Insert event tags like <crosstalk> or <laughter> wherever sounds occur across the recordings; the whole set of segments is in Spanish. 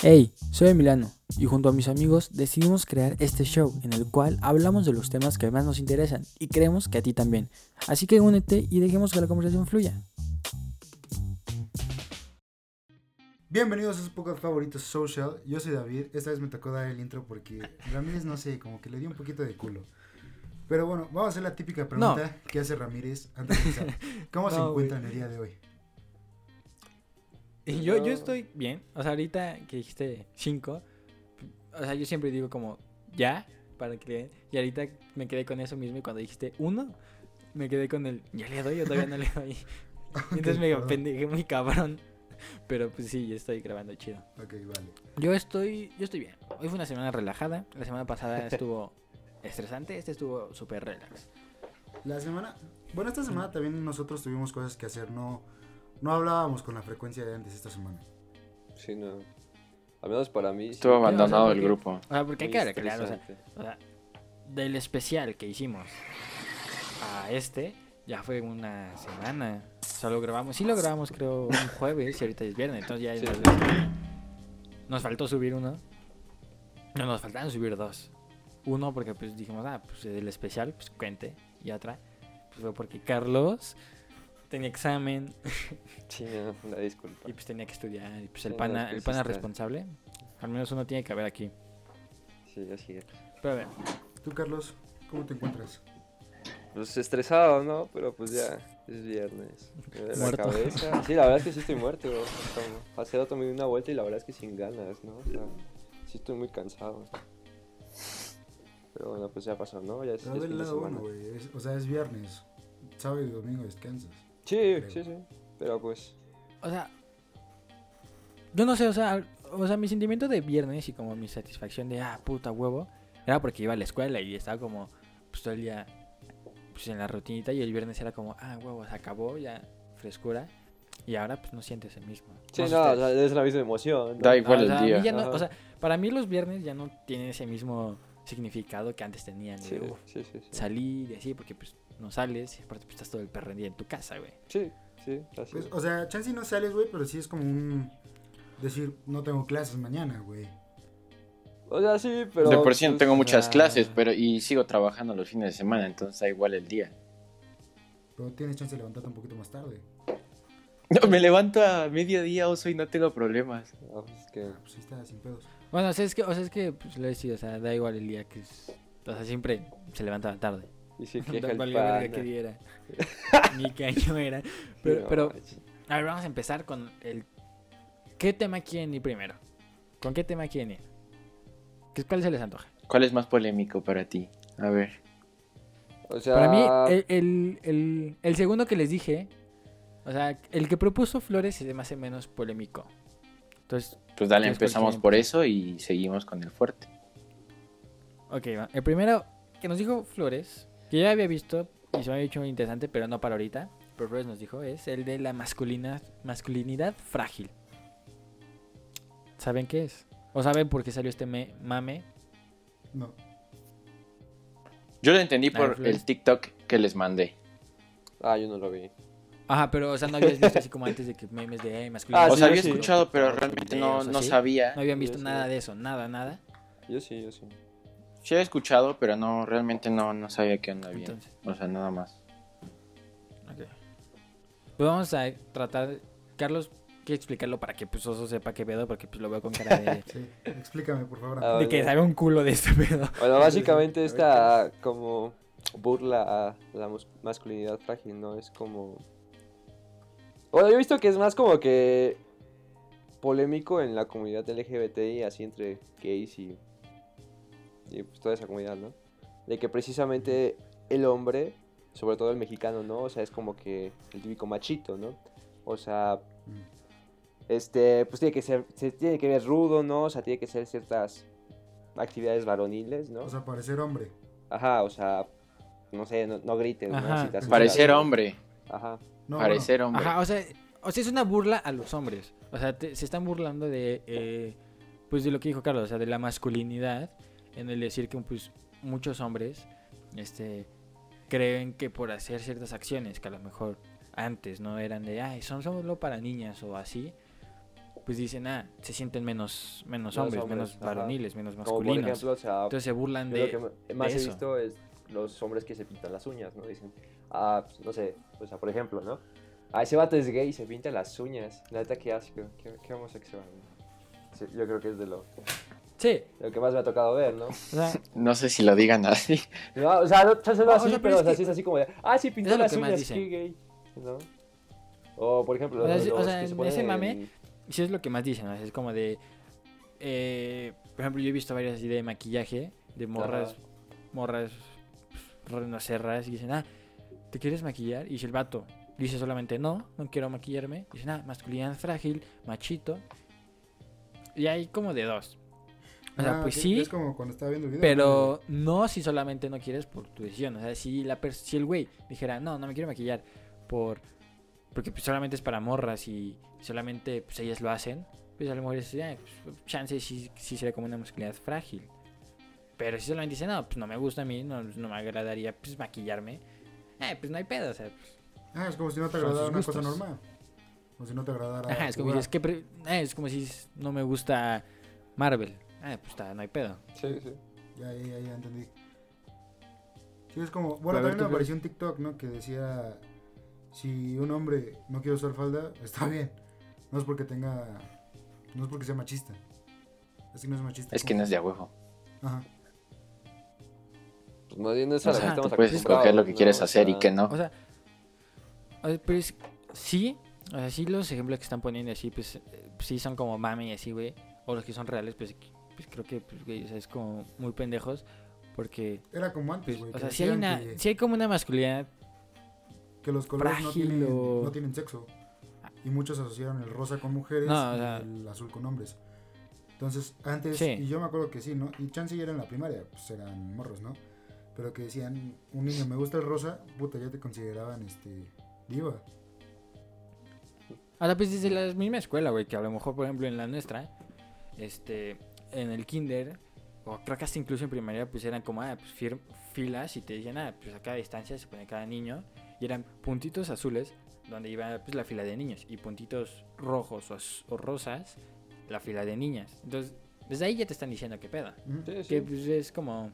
Hey, soy Emiliano y junto a mis amigos decidimos crear este show en el cual hablamos de los temas que más nos interesan y creemos que a ti también. Así que únete y dejemos que la conversación fluya. Bienvenidos a su podcast favorito social. Yo soy David. Esta vez me tocó dar el intro porque Ramírez, no sé, como que le dio un poquito de culo. Pero bueno, vamos a hacer la típica pregunta que hace Ramírez antes de empezar. <laughs> ¿Cómo se No, encuentra en el día de hoy? Y yo, yo estoy bien. O sea, ahorita que dijiste 5, o sea, yo siempre digo como ya para que. Y ahorita me quedé con eso mismo y cuando dijiste 1, me quedé con el ya le doy o todavía no le doy. <laughs> Y Entonces me pendejé muy cabrón. Pero pues sí, yo estoy grabando chido. Ok, vale. Yo estoy, yo estoy bien. Hoy fue una semana relajada. La semana pasada <laughs> estuvo estresante. Este estuvo súper relax. La semana... Bueno, esta semana también nosotros tuvimos cosas que hacer. No, no hablábamos con la frecuencia de antes esta semana. Sí, no. Al menos para mí. sí. Estuvo o sea, abandonado el porque- grupo. O sea, porque hay que aclarar, o sea, o sea, del especial que hicimos a este, ya fue una semana. O sea, lo grabamos. Sí lo grabamos creo un jueves y ahorita es viernes. Entonces ya es Sí. Nos faltó subir uno. No, nos faltaban subir dos. Uno porque pues dijimos, ah, pues el especial, pues cuente. Y otra, pues fue porque Carlos tenía examen Sí, no, una disculpa. y pues tenía que estudiar. Y pues el no, pana, el pana está. responsable. Al menos uno tiene que haber aquí. Sí, así es. Pero a ver, Tú, Carlos, ¿cómo te encuentras? Pues estresado, ¿no? Pero pues ya, es viernes. Me duele la Muerto. cabeza. Sí, la verdad es que sí estoy muerto. Hace rato me di una vuelta y la verdad es que sin ganas, ¿no? O sea, sí estoy muy cansado. Pero bueno, pues ya pasó, ¿no? Ya es, ya es del fin de lado bueno, semana. güey. es- O sea, es viernes. Sábado y domingo descansas. Sí, sí, sí. Pero pues, O sea, yo no sé, o sea, o sea, mi sentimiento de viernes y como mi satisfacción de, ah, puta huevo, era porque iba a la escuela y estaba como, pues todo el día, pues en la rutinita y el viernes era como, ah, huevo, se acabó, ya, frescura. Y ahora, pues no sientes el mismo. sí, no, o ustedes. sea, es la misma emoción. ¿no? Da igual o el sea, día. ya no- Ajá. o sea, para mí los viernes ya no tienen ese mismo significado que antes tenían. de, Sí, "Uf, sí, sí. Sí, salir y así, porque pues no sales y aparte pues estás todo el perro en día en tu casa, güey. sí, sí, así Pues, es. o sea, chance no sales, güey, pero sí es como un... Decir, no tengo clases mañana, güey. O sea, sí, pero. de por sí no pues, tengo o muchas sea, clases, pero y sigo trabajando los fines de semana, entonces da igual el día. Pero tienes chance de levantarte un poquito más tarde. No, me levanto a mediodía, oso, y no tengo problemas. no, pues, es que. Ah, pues ahí está, sin pedos. Bueno, o sea, es que, o sea, es que, pues lo he decidido, o sea, da igual el día que es... O sea, siempre se levantaba tarde. Y se queja el verga pana. qué día era. <laughs> Ni qué año era. Pero, No, pero, a ver, vamos a empezar con el... ¿Qué tema quieren ir primero? ¿Con qué tema quieren ir? ¿Qué- ¿Cuál se les antoja? ¿Cuál es más polémico para ti? A ver. O sea. Para mí, el, el, el, el segundo que les dije, o sea, el que propuso Flores se me hace menos polémico. Entonces, Pues dale, ¿Quieres cuál empezamos por eso y seguimos con el fuerte. ok, va. El primero que nos dijo Flores, que ya había visto y se me había hecho muy interesante, pero no para ahorita, pero Flores nos dijo, es el de la masculina, masculinidad frágil. ¿Saben qué es? ¿O saben por qué salió este me- mame? No. Yo lo entendí por Flores. el TikTok que les mandé. Ah, yo no lo vi. Ajá, pero, o sea, no habías visto así como antes de que memes de eh, masculinidad. Ah, o sea, había sí. escuchado, pero realmente no, no sabía. No habían visto sí. nada de eso, nada, nada. Yo sí, yo sí. Sí había escuchado, pero no, realmente no, no sabía qué onda bien. Entonces. O sea, nada más. Ok. Pues vamos a tratar. Carlos, quiere explicarlo para que pues Oso sepa qué pedo, porque pues lo veo con cara de, <laughs> Sí, explícame, por favor. Ah, de que sabe un culo de este pedo. Bueno, básicamente esta como burla a la masculinidad frágil, ¿no? Es como... Bueno, yo he visto que es más como que polémico en la comunidad LGBTI, así entre gays y, y pues toda esa comunidad, ¿no? De que precisamente el hombre, sobre todo el mexicano, ¿no? O sea, es como que el típico machito, ¿no? O sea, este, pues tiene que ser, se tiene que ver rudo, ¿no? O sea, tiene que ser ciertas actividades varoniles, ¿no? O sea, parecer hombre. Ajá, o sea, no sé, no, no grites, Ajá. ¿no? Si. Parecer hombre. Ajá. No, parecer hombre. Ajá, o sea, o sea, es una burla a los hombres. O sea, te- se están burlando de, eh, pues de lo que dijo Carlos, o sea, de la masculinidad, en el decir que pues muchos hombres, este, creen que por hacer ciertas acciones que a lo mejor antes no eran de, ay, son solo para niñas o así, pues dicen, ah, se sienten menos, menos Menos hombres, hombres, menos ajá. varones, menos por masculinos. ejemplo, o sea, Entonces se burlan de... lo que más he eso. visto es los hombres que se pintan las uñas, ¿no? Dicen, ah, pues, no sé, o sea, por ejemplo, ¿no? Ah, ese vato es gay y se pinta las uñas. La neta, qué asco, qué, qué homosexual. Sí, yo creo que es de lo, Sí, lo que más me ha tocado ver, ¿no? o sea, No sé si lo digan así. No, o sea, no, chance no o así, sea, pero pero es o sea, que- sí es así como de, ah, sí, pintó las uñas, qué gay, ¿no? O, por ejemplo, O sea, los, sí- o los sea, que se en ponen ese mame, en- sí es lo que más dicen, ¿no? Es como de... eh, por ejemplo, yo he visto varias así de maquillaje, de morras, Ajá. morras, pues, no sé, raras, y dicen, ah, ¿te quieres maquillar? Y si el vato dice solamente, no, no quiero maquillarme, dicen, ah, masculinidad frágil, machito. Y hay como de dos. O sea, Ah, pues sí, que Es como cuando estaba viendo el video. pero no si solamente no quieres por tu decisión. O sea, si, la si el güey dijera, no, no me quiero maquillar por porque pues, solamente es para morras y solamente pues, ellas lo hacen, pues a lo mejor es, "Ah, pues, chance sí, sí sería como una masculinidad frágil. Pero si solamente dice, no, pues no me gusta a mí, no, no me agradaría pues maquillarme, eh, pues no hay pedo. O sea, pues, Ah, es como si no te agradara una cosa normal. O si no te agradara. ajá, es como, si es, que eh, es como si no me gusta Marvel. Eh, pues está, no hay pedo. Sí, sí. Ya, ya, ya, ya entendí. Sí, es como. Bueno, a ver, también ¿tú me apareció un TikTok, ¿no? Que decía. Si un hombre no quiere usar falda, <laughs> está bien. No es porque tenga. No es porque sea machista. Es que no es machista. Es que no es de a huevo. Ajá. Pues más bien es a O lo que estamos puedes escoger lo que ¿no? quieres O hacer y que no. O sea, o sea, pero es, sí, o sea, sí los ejemplos que están poniendo así, pues eh, sí son como mame y así, güey. O los que son reales, pues, pues creo que, pues, güey, o sea, es como muy pendejos. Porque, Era como antes, pues, güey. o sea, sí hay, una, que, sí hay como una masculinidad. que los colores no tienen, o- no tienen sexo. Y muchos asociaron el rosa con mujeres No, o y el azul con hombres. Entonces, antes, Sí. y yo me acuerdo que sí, ¿no? Y chance ya era en la primaria, pues eran morros, ¿no? Pero que decían, un niño me gusta el rosa, puta, ya te consideraban, este, diva. Sea, pues desde la misma escuela, güey, que a lo mejor, por ejemplo, en la nuestra, este, en el kinder, o creo que hasta incluso en primaria, pues eran como, ah, pues fir- filas y te decían, ah, pues a cada distancia se pone cada niño, y eran puntitos azules, donde iba pues la fila de niños, y puntitos rojos o, rosas, la fila de niñas. Entonces, desde ahí ya te están diciendo qué pedo. Ujú. Sí, sí. Que pues es como,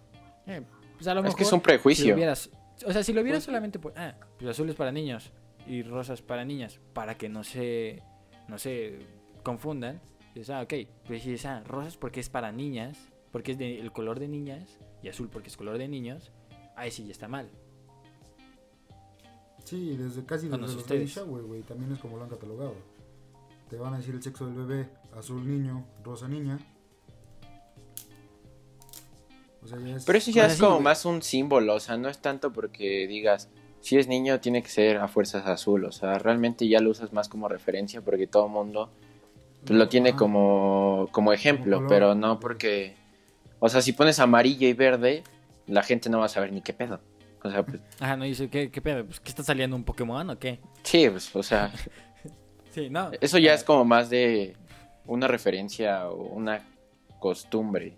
eh, pues a lo Es mejor... que es un Si lo prejuicio. vieras, o sea, si lo vieras Pues- solamente por, ah, pues azules para niños y rosas para niñas, para que no se, no se confundan, dices, ah, ok, pues si es, ah, rosas porque es para niñas, porque es de- el color de niñas, y azul porque es color de niños, ahí sí ya está mal. Sí, desde casi desde los baby shower, güey, también es como lo han catalogado. Te van a decir el sexo del bebé, azul niño, rosa niña. O sea, ya es... Pero eso ya es sí, como más un símbolo, o sea, no es tanto porque digas, si es niño tiene que ser a fuerzas azul, o sea, realmente ya lo usas más como referencia porque todo el mundo lo tiene como, como ejemplo, pero no porque, o sea, si pones amarillo y verde, la gente no va a saber ni qué pedo. O sea, pues, <laughs> Ajá, no dice, ¿qué, qué pedo? Pues, ¿qué está saliendo un Pokémon o qué? sí, pues, o sea, <laughs> Sí, no. eso ya Ah, es como más de una referencia o una costumbre.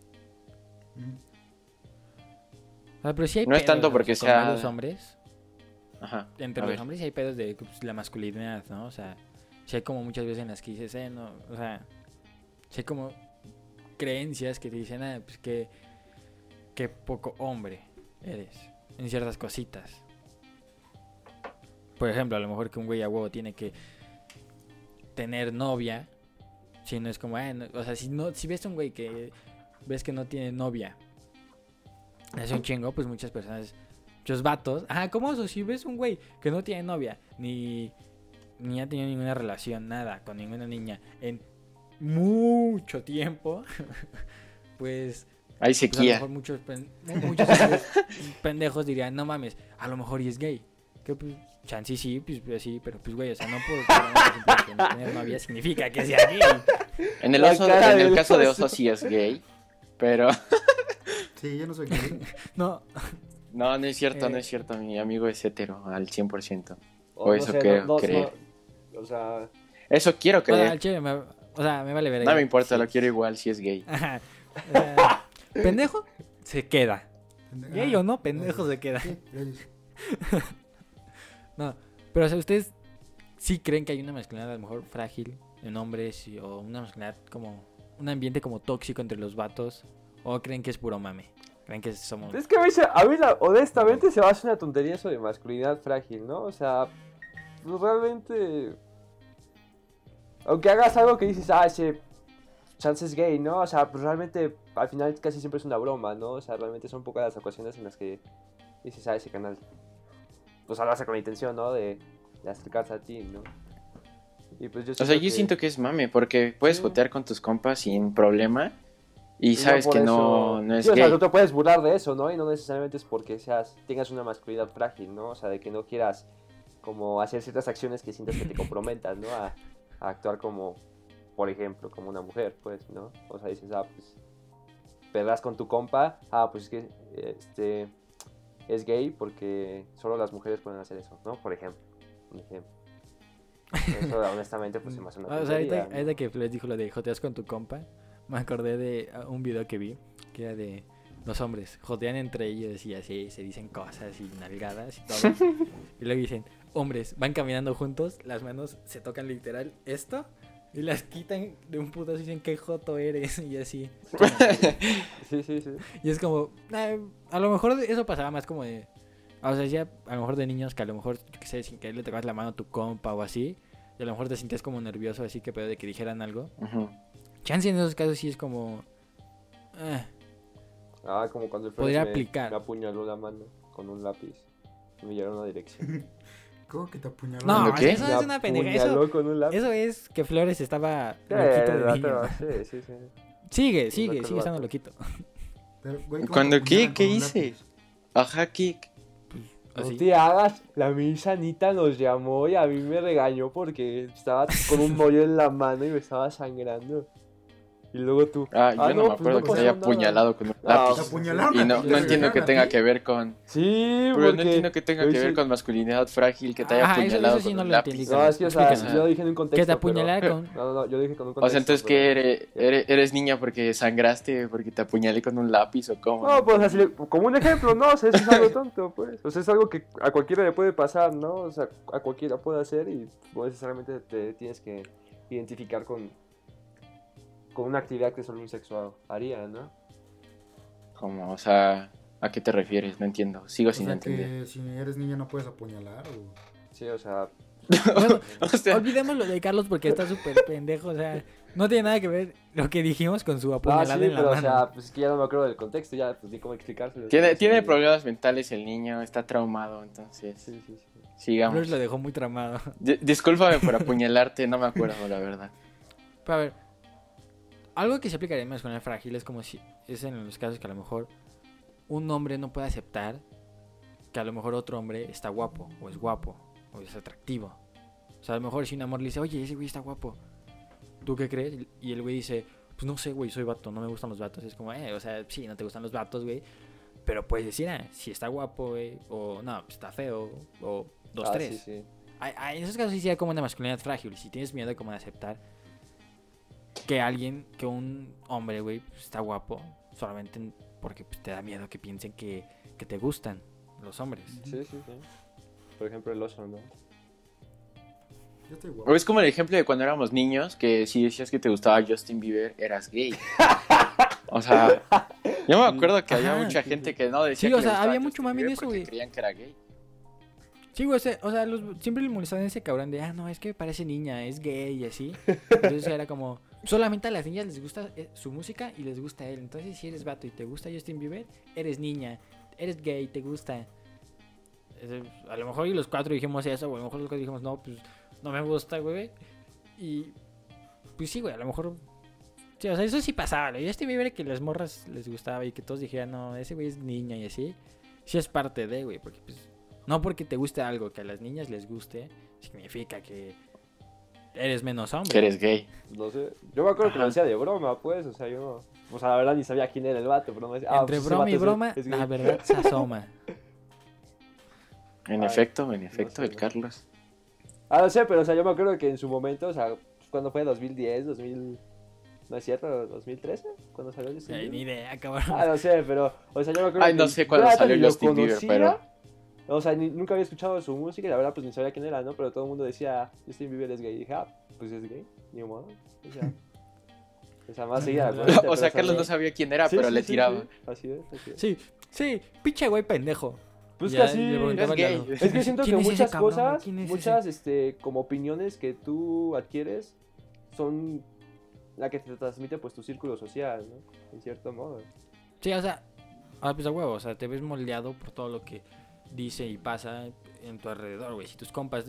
O sea, pero sí hay no es pedos, tanto ¿no? porque sea- varios hombres, Ajá. entre los ver. hombres sí hay pedos de pues, la masculinidad, ¿no? O sea, sí hay como muchas veces en las que dices, eh, no, o sea, sí hay como creencias que te dicen, ah, pues que, que poco hombre eres en ciertas cositas. Por ejemplo, a lo mejor que un güey a huevo tiene que tener novia, si no es como, ah, no- o sea, si no, si ves un güey que ves que no tiene novia, hace un chingo, pues muchas personas muchos vatos. Ajá, ¿cómo eso? Si ves un güey que no tiene novia, ni, ni ha tenido ninguna relación, nada, con ninguna niña, en mucho tiempo, <laughs> pues, Hay pues a lo sequía. mejor muchos, pen- muchos <laughs> pendejos dirían, no mames, a lo mejor y es gay. Que pues, chance sí, pues, pues, sí, pero pues güey, o sea, no por no tener novia significa que sea gay. En el, oso, en el caso de oso. sí es gay, pero <laughs> Sí, yo no soy gay. No, no, no es cierto, no Eh. es cierto, mi amigo es hetero al 100%. O, O eso creo creer. O sea, Eso quiero o sea, creer. al chile me- o sea, me vale ver. No me importa, lo quiero igual si es gay. Ajá. Pendejo se queda. Gay o no, pendejo se queda. <laughs> No, pero o sea, ustedes sí creen que hay una masculinidad a lo mejor frágil en hombres y- o una masculinidad como un ambiente como tóxico entre los vatos o creen que es puro mame. Creen que somos Es que a mí, se- a mí la- honestamente se me hace una tontería eso de masculinidad frágil, ¿no? O sea, pues realmente... Aunque hagas algo que dices, ah, ese chance es gay, ¿no? O sea, pues realmente al final casi siempre es una broma, ¿no? O sea, realmente son pocas las ocasiones en las que dices, ah, ese canal. Pues lo hace con la intención, ¿no? De, de acercarse a ti, ¿no? Y pues yo O sea, yo que- siento que es mame, porque puedes Sí. jotear con tus compas sin problema y, sabes que eso- no, no es sí, o sea, gay. tú te puedes burlar de eso, ¿no? Y no necesariamente es porque seas, tengas una masculinidad frágil, ¿no? O sea, de que no quieras como hacer ciertas acciones que sientas que te comprometan, ¿no? A, a actuar como, por ejemplo, como una mujer, pues, ¿no? O sea, dices, ah, pues, pegas con tu compa, ah, pues es que, este, es gay porque solo las mujeres pueden hacer eso, ¿no? Por ejemplo, un ejemplo. Eso, <laughs> honestamente, pues se me hace una O sea, ahorita, ¿no? que les dijo lo de joteas con tu compa, me acordé de ah, un video que vi, que era de los hombres, jotean entre ellos y así, se dicen cosas y nalgadas y todo. <laughs> y luego dicen, hombres, van caminando juntos, las manos se tocan literal esto y las quitan de un putazo y dicen, qué joto eres <laughs> y así. <laughs> Sí, sí, sí. Y es como, ah, a lo mejor eso pasaba más como de, o sea, decía a lo mejor de niños que a lo mejor, yo qué sé, sin querer le tocabas la mano a tu compa o así, y a lo mejor te sentías como nervioso, así que pedo de que dijeran algo. Ujú. Chance en esos casos sí es como, eh, Ah, como cuando el Podría me, aplicar. me apuñaló la mano con un lápiz. Me a una dirección. <laughs> ¿Cómo que te apuñaló? No, ¿Cuándo qué? eso es una pendeja. Me Eso, apuñaló con un lápiz. eso es que Flores estaba Sí, loquito de la niño. teba, sí, sí, sí. Sigue, sigue, Loco sigue estando loquito. Pero, güey, ¿cómo ¿Cuándo te qué? ¿Qué hice? Ajá, kick. No Así. te hagas, la misa Anita nos llamó y a mí me regañó porque estaba con un <laughs> bollo en la mano y me estaba sangrando. Y luego tú. Ah, yo Ah, no, no, me pues acuerdo no que se haya apuñalado con un Ah, lápiz. Apuñalaron Y a no, no entiendo que tenga que ver con... Sí, Pero no entiendo que tenga que ver con masculinidad frágil, que te haya apuñalado eso sí con no lo entendí. No, es que, o sea, Explícanos. yo lo dije en un contexto. Que te pero- apuñalara con... <laughs> No, no, no, yo dije con un contexto. O sea, entonces, pero- ¿qué eres, eres? ¿Eres niña porque sangraste, porque te apuñalé con un lápiz o cómo? No, pues así, como un ejemplo, ¿no? O sea, eso es algo tonto, pues. O sea, es algo que a cualquiera le puede pasar, ¿no? O sea, a cualquiera puede hacer y no necesariamente te tienes que identificar con, con una actividad que solo un sexo haría, ¿no? Como, o sea, ¿a qué te refieres? No entiendo. Sigo O sin sea, entender. que si eres niña no puedes apuñalar o... Sí, o sea, <laughs> Bueno, O sea, olvidemos lo de Carlos porque está súper pendejo, o sea, no tiene nada que ver lo que dijimos con su ah, apuñalada sí, en la pero o sea, pues es que ya no me acuerdo del contexto, ya pues ni cómo explicárselo. tiene, Sí, tiene sí. problemas mentales el niño, está traumado, entonces Sí, sí, sí. sigamos. Flores lo dejó muy tramado. Di- discúlpame por apuñalarte, no me acuerdo, la verdad. Pero a ver, algo que se aplicaría en masculinidad frágil es como si es en los casos que a lo mejor un hombre no puede aceptar que a lo mejor otro hombre está guapo, o es guapo, o es atractivo. O sea, a lo mejor si un amor le dice, oye, ese güey está guapo, ¿tú qué crees? Y el güey dice, pues no sé, güey, soy vato, no me gustan los vatos. Es como, eh, o sea, sí, no te gustan los vatos, güey. Pero puedes decir, ah, si está guapo, güey, o no, pues está feo, o dos, Ah, tres. sí, sí. Ay, ay, en esos casos sí sería como una masculinidad frágil. Si tienes miedo de como de aceptar que alguien, que un hombre, güey, pues, está guapo, solamente en- porque pues, te da miedo que piensen que, que te gustan los hombres. Sí, sí, sí. Por ejemplo, el oso, ¿no? Yo estoy O guapo. es como el ejemplo de cuando éramos niños, que si decías que te gustaba Justin Bieber, eras gay. <laughs> O sea, yo me acuerdo que había mucha sí, gente sí. que no decía Sí, que o sea, había Justin mucho en Bieber eso, güey. creían que era gay. Sí, güey, o sea, o sea, los- siempre le molestaban ese cabrón de, ah, no, es que parece niña, es gay y así. Entonces era como, solamente a las niñas les gusta eh, su música y les gusta él. Entonces, si eres vato y te gusta Justin Bieber, eres niña, eres gay, te gusta. A lo mejor y los cuatro dijimos eso, o a lo mejor los cuatro dijimos, no, pues no me gusta, güey. Y pues sí, güey, a lo mejor. Sí, o sea, eso sí pasaba. Lo Justin Bieber que las morras les gustaba y que todos dijeran, no, ese güey es niña y así. Sí es parte de, güey, porque pues. No porque te guste algo que a las niñas les guste, significa que eres menos hombre. Que eres gay. No sé. Yo me acuerdo que lo decía de broma, pues. O sea, yo. O sea, la verdad ni sabía quién era el vato, pero me decía. ah, Entre pues broma y es- broma, es la verdad se asoma. En Ay, efecto, en efecto, sé, el ¿no? Carlos. Ah, no sé, pero o sea, yo me acuerdo que en su momento, o sea, cuando fue 2010, 2000. ¿No es cierto? ¿2013? Cuando salió Justin Ay, ni Bieber? idea, cabrón. Ah, no sé, pero. O sea, yo me acuerdo Ay, que no sé cuándo salió Justin Bieber, pero- O sea, ni- nunca había escuchado su música y la verdad, pues ni sabía quién era, ¿no? Pero todo el mundo decía, Justin Bieber es gay. Y dije, ah, pues es gay, ni modo. O sea, <laughs> o sea más seguida. la O sea, Carlos no sabía quién era, Sí, pero sí, le sí, tiraba. sí. Así es, así es. Sí, sí, pinche güey pendejo. Pues Ya, que así. Es gay. Es que siento que ¿Quién es ese muchas cabrón? cosas, ¿Quién es muchas este, como opiniones que tú adquieres son la que te transmite pues tu círculo social, ¿no? En cierto modo. Sí, o sea, ah, pues a huevo, o sea, te ves moldeado por todo lo que dice y pasa en tu alrededor, güey. Si tus compas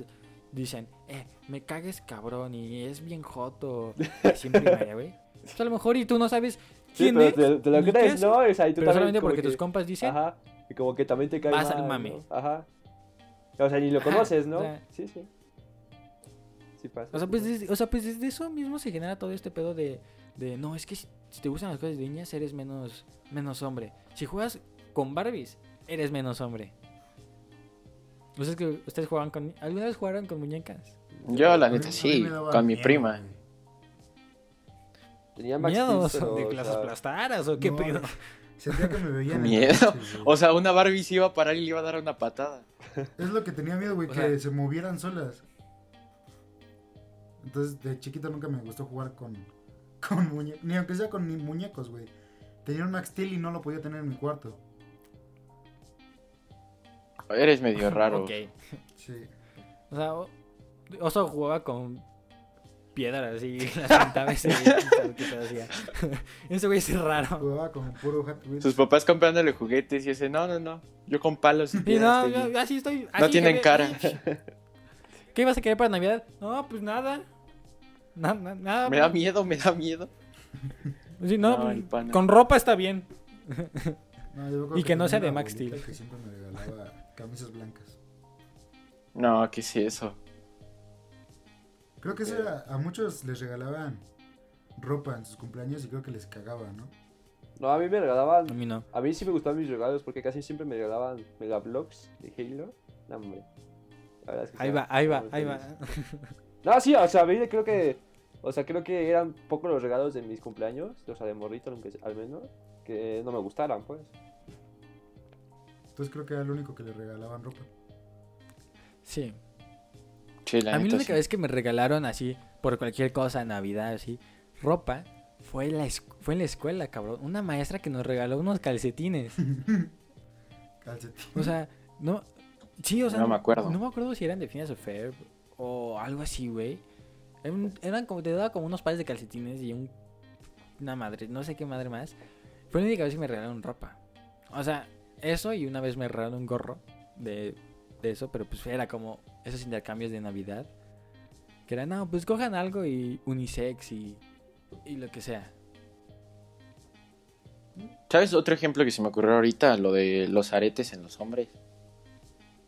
dicen, eh, me cagues cabrón y es bien joto, así en primaria, güey. <laughs> Pues a lo mejor y tú no sabes Sí, quién pero es, te, te lo crees, es, ¿no? O sea, y tú pero solamente porque que- tus compas dicen, Ajá. Y como que también te cae Vas al mal, mame. ¿no? Ajá. O sea, ni lo Ajá, conoces, ¿no? o sea- sí, sí. Sí pasa. O sea, pues, sí desde, o sea, pues desde eso mismo se genera todo este pedo de, de no, es que si, si te gustan las cosas de niñas, eres menos, menos hombre. Si juegas con Barbies, eres menos hombre. ¿Ustedes, que, ¿Ustedes jugaban con... ¿Alguna vez jugaron con muñecas? Yo, la neta, sí, con mi miedo, prima. Tenía Max ¿Miedo Steel, pero, de que las sea, aplastaras o qué No, pedo? <laughs> Sentía que me veían Miedo. O sea, una Barbie se iba a parar y le iba a dar una patada. Es lo que tenía miedo, güey, O que sea- se movieran solas. Entonces, de chiquito nunca me gustó jugar con, con muñecos. Ni aunque sea con muñecos, güey. Tenía un Max Steel y no lo podía tener en mi cuarto. Eres medio <laughs> raro. Ok. Sí. O sea, Oso jugaba con piedras así, <laughs> las pintaba ese hacía. <laughs> Ese güey es raro. Jugaba con puro Hot Wheels. Sus papás comprándole juguetes y ese, no, no, no. Yo con palos y Y piedras no, estoy yo, bien". yo así estoy. No tienen que- cara. ¿Qué ibas a querer para Navidad? No, pues nada. Na- na- nada. Me da miedo, me da miedo. Sí, no, pues, con ropa está bien. No, Y que no sea de Max Steel. Que siempre me regalaba camisas blancas. No, ¿qué es eso? Creo que eso era, a muchos les regalaban ropa en sus cumpleaños y creo que les cagaba, ¿no? No, a mí me regalaban. A mí no. A mí sí me gustaban mis regalos porque casi siempre me regalaban megablogs de Halo. No, hombre. La verdad es que Ahí va, ahí va, ahí va. No, sí, o sea, a mí creo que. O sea, creo que eran pocos los regalos de mis cumpleaños, o sea, de morrito, aunque sea- al menos, que no me gustaran, pues. Entonces creo que era el único que le regalaban ropa. Sí. Sí, la A mí la única sí. vez que me regalaron así, por cualquier cosa, Navidad, así, ropa, fue en, la fue en la escuela, cabrón. Una maestra que nos regaló unos calcetines. <laughs> Calcetín. O sea, no. Sí, o sea. No me acuerdo. No me acuerdo si eran de o Ferb o algo así, güey. Eran, eran como. Te daba como unos pares de calcetines y un. Una madre, no sé qué madre más. Fue la única vez que me regalaron ropa. O sea, eso y una vez me regalaron un gorro de, de eso, pero pues era como esos intercambios de Navidad. Que era, no, pues cojan algo y unisex y, y lo que sea. ¿Sabes otro ejemplo que se me ocurrió ahorita? Lo de los aretes en los hombres.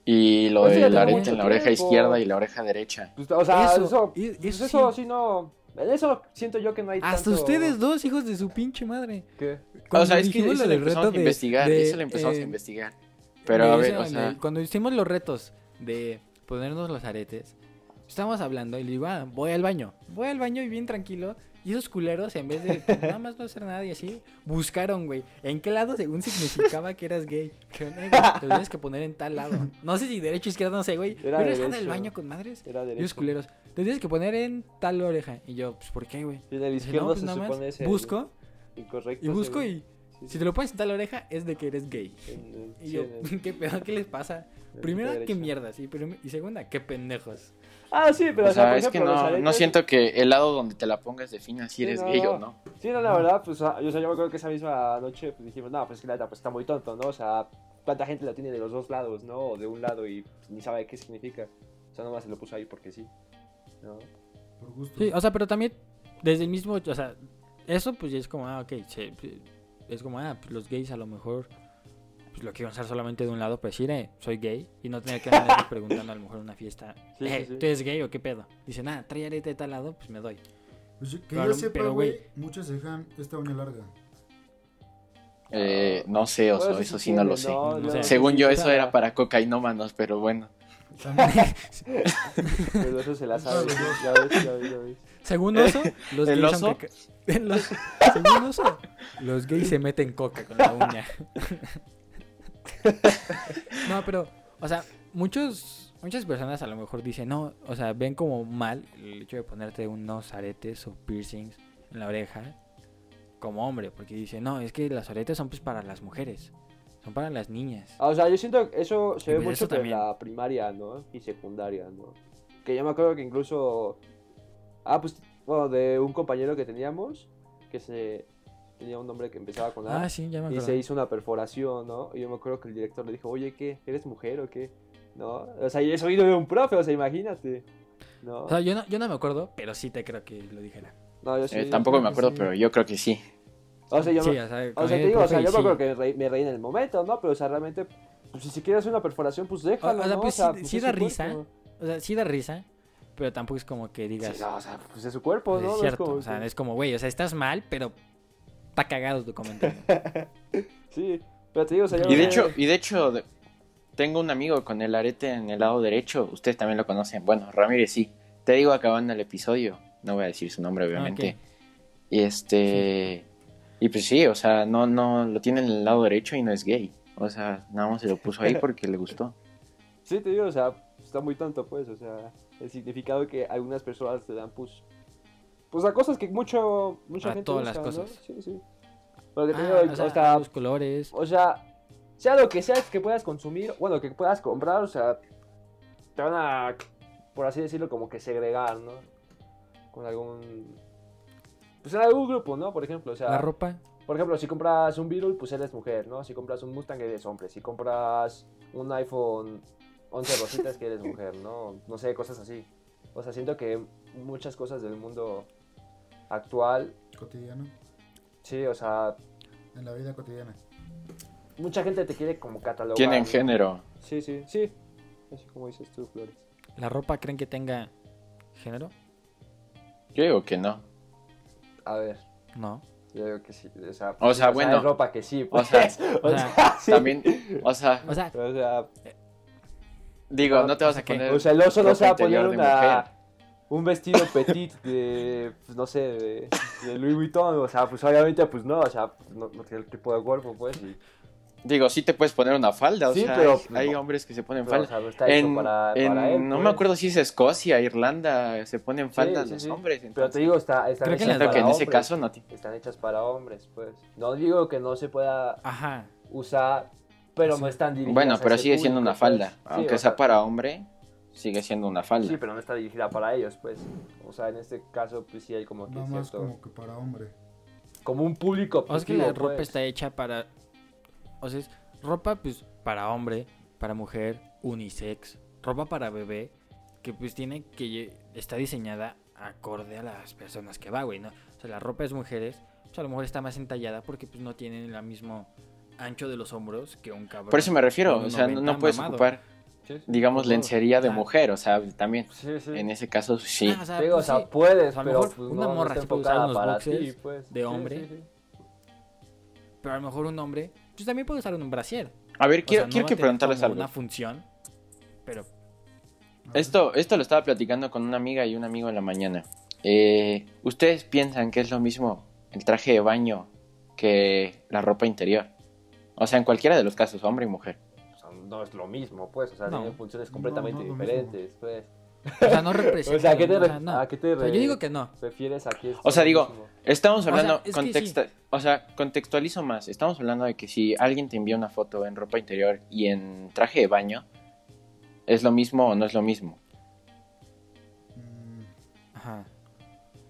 Y lo Pues del arete en la oreja izquierda y la oreja derecha. Pues, o sea, Eso, eso. y- pues eso eso, sí. sí. no. En eso siento yo que no hay Hasta tanto- ustedes dos, hijos de su pinche madre. ¿Qué? o sea, es que eso lo empezamos reto a de- investigar. de, eso lo empezamos eh, a investigar. Pero de a ver, o sea, de- cuando hicimos los retos de ponernos los aretes, estábamos hablando y le digo, ah, voy al baño. Voy al baño y bien tranquilo. Y esos culeros, en vez de pues, nada más no hacer nada y así, buscaron, güey, en qué lado según significaba que eras gay. Que, "Eh, güey, te lo tienes que poner en tal lado. No sé si derecho o izquierda, no sé, güey. Era Pero están en el derecho. baño con madres. Era Y los culeros, te tienes que poner en tal oreja. Y yo, pues, ¿por qué, güey? Y en el Dice, izquierdo no, pues se nada más supone es el busco incorrecto. y busco y si te lo pones en tal oreja es de que eres gay. en Y sí, yo, el- <laughs> ¿qué pedo? ¿Qué les pasa? Primera, derecho. qué mierda, sí. Y segunda, qué pendejos. Ah, sí, pero o o sea, es que ejemplo, no, aretes- no siento que el lado donde te la pongas defina si Sí, eres no, gay o no. Sí, no, la verdad, pues, ah, yo, o sea, yo me acuerdo que esa misma noche pues dijimos, no, pues es que la neta, pues está muy tonto, ¿no? O sea, tanta gente la tiene de los dos lados, ¿no? O de un lado y pues, ni sabe qué significa. O sea, nomás se lo puso ahí porque sí. ¿no? Por gusto. Sí, o sea, pero también desde el mismo, o sea, eso pues ya es como, ah, ok, sí, es como, ah, pues los gays a lo mejor, pues lo quieren usar solamente de un lado, pues decir, eh, soy gay, y no tener que andar <laughs> preguntando a lo mejor en una fiesta, Sí, eh, sí, sí. ¿tú eres gay o qué pedo? Dicen, ah, trae arete de tal lado, pues me doy. Pues que Claro, yo sepa, güey, muchos se dejan esta uña larga. Eh, no sé, oso, Bueno, eso sí no lo sé. no Yo sé. Según yo, eso era <laughs> para cocainómanos, pero bueno. Pero eso se la sabe. Ya ves, ya ves, ya ves. Según Oso, los ¿El gays oso? aunque ca- <laughs> los- según Oso, los gays se meten coca con la uña. No, pero, o sea, muchos Muchas personas a lo mejor dicen, no, o sea, ven como mal el hecho de ponerte unos aretes o piercings en la oreja como hombre, porque dicen, no, es que las aretes son pues para las mujeres, son para las niñas. Ah, O sea, yo siento que eso se Y ve pues mucho en la primaria, ¿no? Y secundaria, ¿no? Que yo me acuerdo que incluso... Ah, pues, bueno, de un compañero que teníamos, que se... Tenía un nombre que empezaba con A. Ah, sí, ya me y acuerdo. se hizo una perforación, ¿no? Y yo me acuerdo que el director le dijo, oye, ¿qué? ¿Eres mujer o qué? ¿No? O sea, y eso oído de un profe, o sea, imagínate. ¿No? O sea, yo no, yo no me acuerdo, pero sí te creo que lo dijera. no, yo sí. Eh, tampoco me acuerdo, sí. pero yo creo que sí. O sea, yo sí, me- o sea, O sea, te digo, o sea, yo me acuerdo que me reí, me reí en el momento, ¿no? Pero, o sea, realmente, pues, si quieres una perforación, pues déjalo, O- o sea, ¿no? pues, sí- da risa, cuerpo. O sea, sí da risa, pero tampoco es como que digas, Sí, no, o sea, pues es su cuerpo, es ¿no? No es cierto, como o sea, es como, güey, o sea, estás mal, pero está cagado tu comentario. <laughs> Sí, pero te digo, o sea, Y de hecho, y de hecho, de- tengo un amigo con el arete en el lado derecho. Ustedes también lo conocen. Bueno, Ramírez sí. Te digo acabando el episodio. No voy a decir su nombre, obviamente. ok. Y este. Y pues sí, o sea, no, no lo tiene en el lado derecho y no es gay. O sea, nada más se lo puso ahí <laughs> porque le gustó. Sí, te digo, o sea, está muy tonto, pues, o sea, el significado que algunas personas te dan, pues, pues a cosas que mucho, mucha A gente todas las busca, ¿no? cosas. Sí, sí. Porque te Ah, digo, o sea, o sea, los colores. O sea, sea lo que sea que puedas consumir, bueno, que puedas comprar, o sea, te van a, por así decirlo, como que segregar, ¿no? Con algún... Pues en algún grupo, ¿no? Por ejemplo, o sea... La ropa. Por ejemplo, si compras un Beetle, pues eres mujer, ¿no? Si compras un Mustang, eres hombre. Si compras un iPhone 11 rositas, que eres mujer, ¿no? No sé, cosas así. O sea, siento que muchas cosas del mundo actual, Cotidiano. sí, o sea, En la vida cotidiana. mucha gente te quiere como catalogar. Tienen género. Sí, sí, sí. Así como dices tú, Flores. ¿La ropa creen que tenga género? Yo digo que no. A ver, No. yo digo que sí. O sea, O sea, hay bueno. ropa que sí, O pues. sea, <laughs> O o sea, sí. También, o sea, O sea, O sea, digo, no te vas a poner. o sea, el oso no se va a poner una, mujer. Un vestido petit de, pues, no sé, de, de Louis Vuitton. O sea, pues obviamente, pues no, o sea, pues, no, no tiene el tipo de cuerpo, pues. Y, Digo, sí te puedes poner una falda, o Sí, sea, pero- hay, hay hombres que se ponen pero, o falda. sea, no está hecho En, para, en- para él. no pues. me acuerdo si es Escocia, Irlanda, se ponen faldas sí, los sí. hombres. Pero entonces, te digo, está, están Creo que hechas siento para que en ese hombres. caso no Están hechas para hombres, pues. No digo que no se pueda ajá. usar, pero Sí. no están dirigidas Bueno, pero ese sigue siendo público, una falda. pues. Aunque o sea sea, para hombre, sigue siendo una falda. Sí, pero no está dirigida para ellos, pues. O sea, en este caso, pues sí hay como que Nada más como que para hombre. como un público O sea, es que la objetivo, ropa pues. está hecha para. O sea, es ropa pues para hombre, para mujer, unisex, ropa para bebé, que pues tiene que. Está diseñada acorde a las personas que va, güey, ¿no? O sea, la ropa es mujeres, pues a lo mejor está más entallada porque pues no tienen el mismo ancho de los hombros que un cabrón. Por eso me refiero, o sea, no, 90 no puedes mamado. ocupar, Sí, sí. digamos, Todo. lencería de mujer, o sea, también. Sí, sí. En ese caso, sí. Ah, o sea, Digo, pues, o sea, sí. puedes, a lo pero mejor pues, una no, no morra está sí puede usar enfocada unos para boxers ti, pues. de Sí, hombre. sí, sí. Pero a lo mejor un hombre, pues también puede usar un brasier. A ver, O quiero, sea, no quiero que preguntarles algo. Una función, pero Esto, esto lo estaba platicando con una amiga y un amigo en la mañana. Eh, ¿Ustedes piensan que es lo mismo el traje de baño que la ropa interior? O sea, en cualquiera de los casos, hombre y mujer. O sea, no es lo mismo, pues. O sea, No. tienen funciones completamente no, diferentes, pues. O sea, no representa. <laughs> O sea, ¿a qué te, o re- sea, no. a qué te O sea, re- yo digo que no. refieres a que es O sea, digo, mismo? Estamos sea, hablando, es que contexta- o sea, contextualizo más. Estamos hablando de que si alguien te envía una foto en ropa interior y en traje de baño, ¿es lo mismo o no es lo mismo? Mm, Ajá.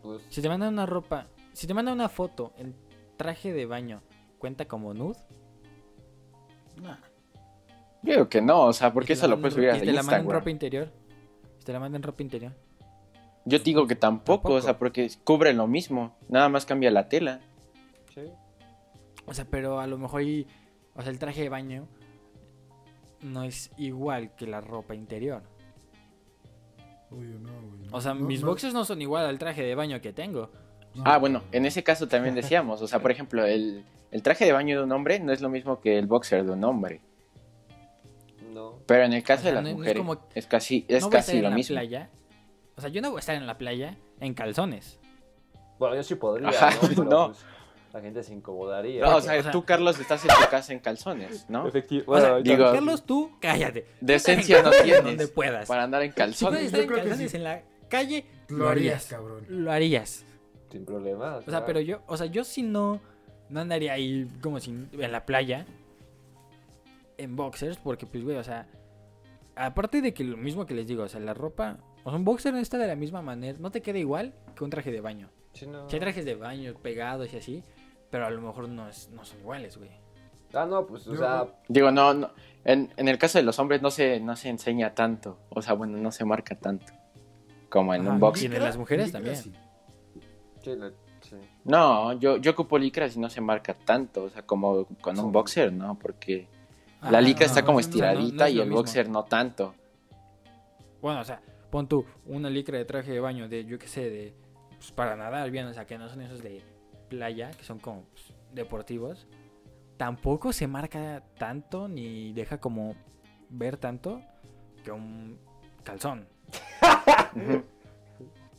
Pues, Si te mandan una ropa, si te mandan una foto en traje de baño, ¿cuenta como nude? nah. Yo digo que no, o sea, porque ¿Y te eso lo puedes subir a ¿Y te la mandan en Instagram. ropa interior? Si te la mandan en ropa interior. Yo digo que tampoco, Tampoco. o sea, porque cubre lo mismo, nada más cambia la tela. sí. O sea, pero a lo mejor y, o sea, el traje de baño no es igual que la ropa interior. Obvio, no, güey. O sea, No, mis no, boxers no son igual al traje de baño que tengo. no. Ah, bueno, en ese caso también decíamos, o sea, por ejemplo, el, el traje de baño de un hombre no es lo mismo que el boxer de un hombre. No. Pero en el caso O sea, de las no- no es mujeres como- es casi, es a estar casi en lo la mismo. playa. O sea, yo no voy a estar en la playa en calzones. Bueno, yo sí podría, Ajá, ¿no? Pero, no. pues, la gente se incomodaría. No, o sea, o sea- tú, Carlos, estás en tu casa en calzones, ¿no? Efectivo. O sea, digo- Carlos, tú, cállate. Decencia no tienes Donde puedas. Para andar en Si puedes calzones. estar en calzones sí. en la calle, Lo harías, cabrón. Lo harías. sin problema. O sea, pero yo, o sea, yo si no, no andaría ahí como si en la playa en boxers, porque pues, güey, o sea, aparte de que lo mismo que les digo, o sea, la ropa, o sea, un boxer no está de la misma manera, no te queda igual que un traje de baño. Sí, no. Si hay trajes de baño pegados y así, pero a lo mejor no, es, no son iguales, güey. Ah, no, pues, o sea, Digo, no, no. En, en el caso de los hombres no se, no se enseña tanto. O sea, bueno, no se marca tanto. Como en un box. y en las mujeres también. sí. sí, la- sí. No, yo, yo ocupo licras y no se marca tanto. O sea, como con un boxer, ¿no? Porque La licra no, está como no, no, no estiradita es y el mismo. boxer no tanto. Bueno, o sea, pon tú una licra de traje de baño de, yo qué sé, de, pues para nadar bien, o sea, que no son esos de playa, que son como pues, deportivos. Tampoco se marca tanto ni deja como ver tanto que un calzón. <laughs>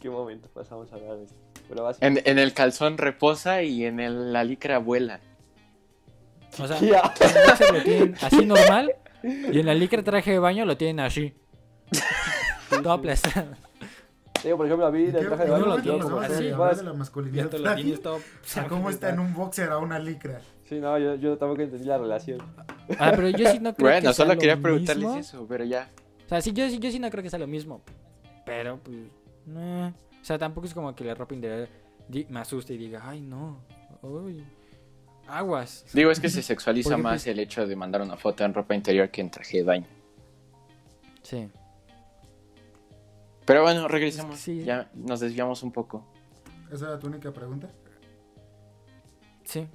¿Qué momento pasamos a hablar de esto? Pero en, en el calzón reposa y en el- la licra vuela. O sea, el lo tienen así normal y en la licra traje de baño lo tienen así. <laughs> Todo aplastado. Digo, por ejemplo, a mí ¿En del qué- traje de lo baño, como pasamos así, de más- hablar de la masculinidad lo tienes todo. cómo está en un boxer a una licra? Sí, no, yo, yo tampoco entendí la relación. Ah, pero yo sí no creo que Bueno, sea solo lo quería preguntarles mismo. eso, pero ya. O sea, sí, yo, sí- yo sí no creo que sea lo mismo. Pero, pues. no. O sea, tampoco es como que la ropa interior me asuste y diga, ay, no. Uy. Aguas. Digo, es que se sexualiza Porque, más pues- el hecho de mandar una foto en ropa interior que en traje de baño. Sí. Pero bueno, regresamos. Es que sí. Ya nos desviamos un poco. ¿Esa era tu única pregunta? Sí.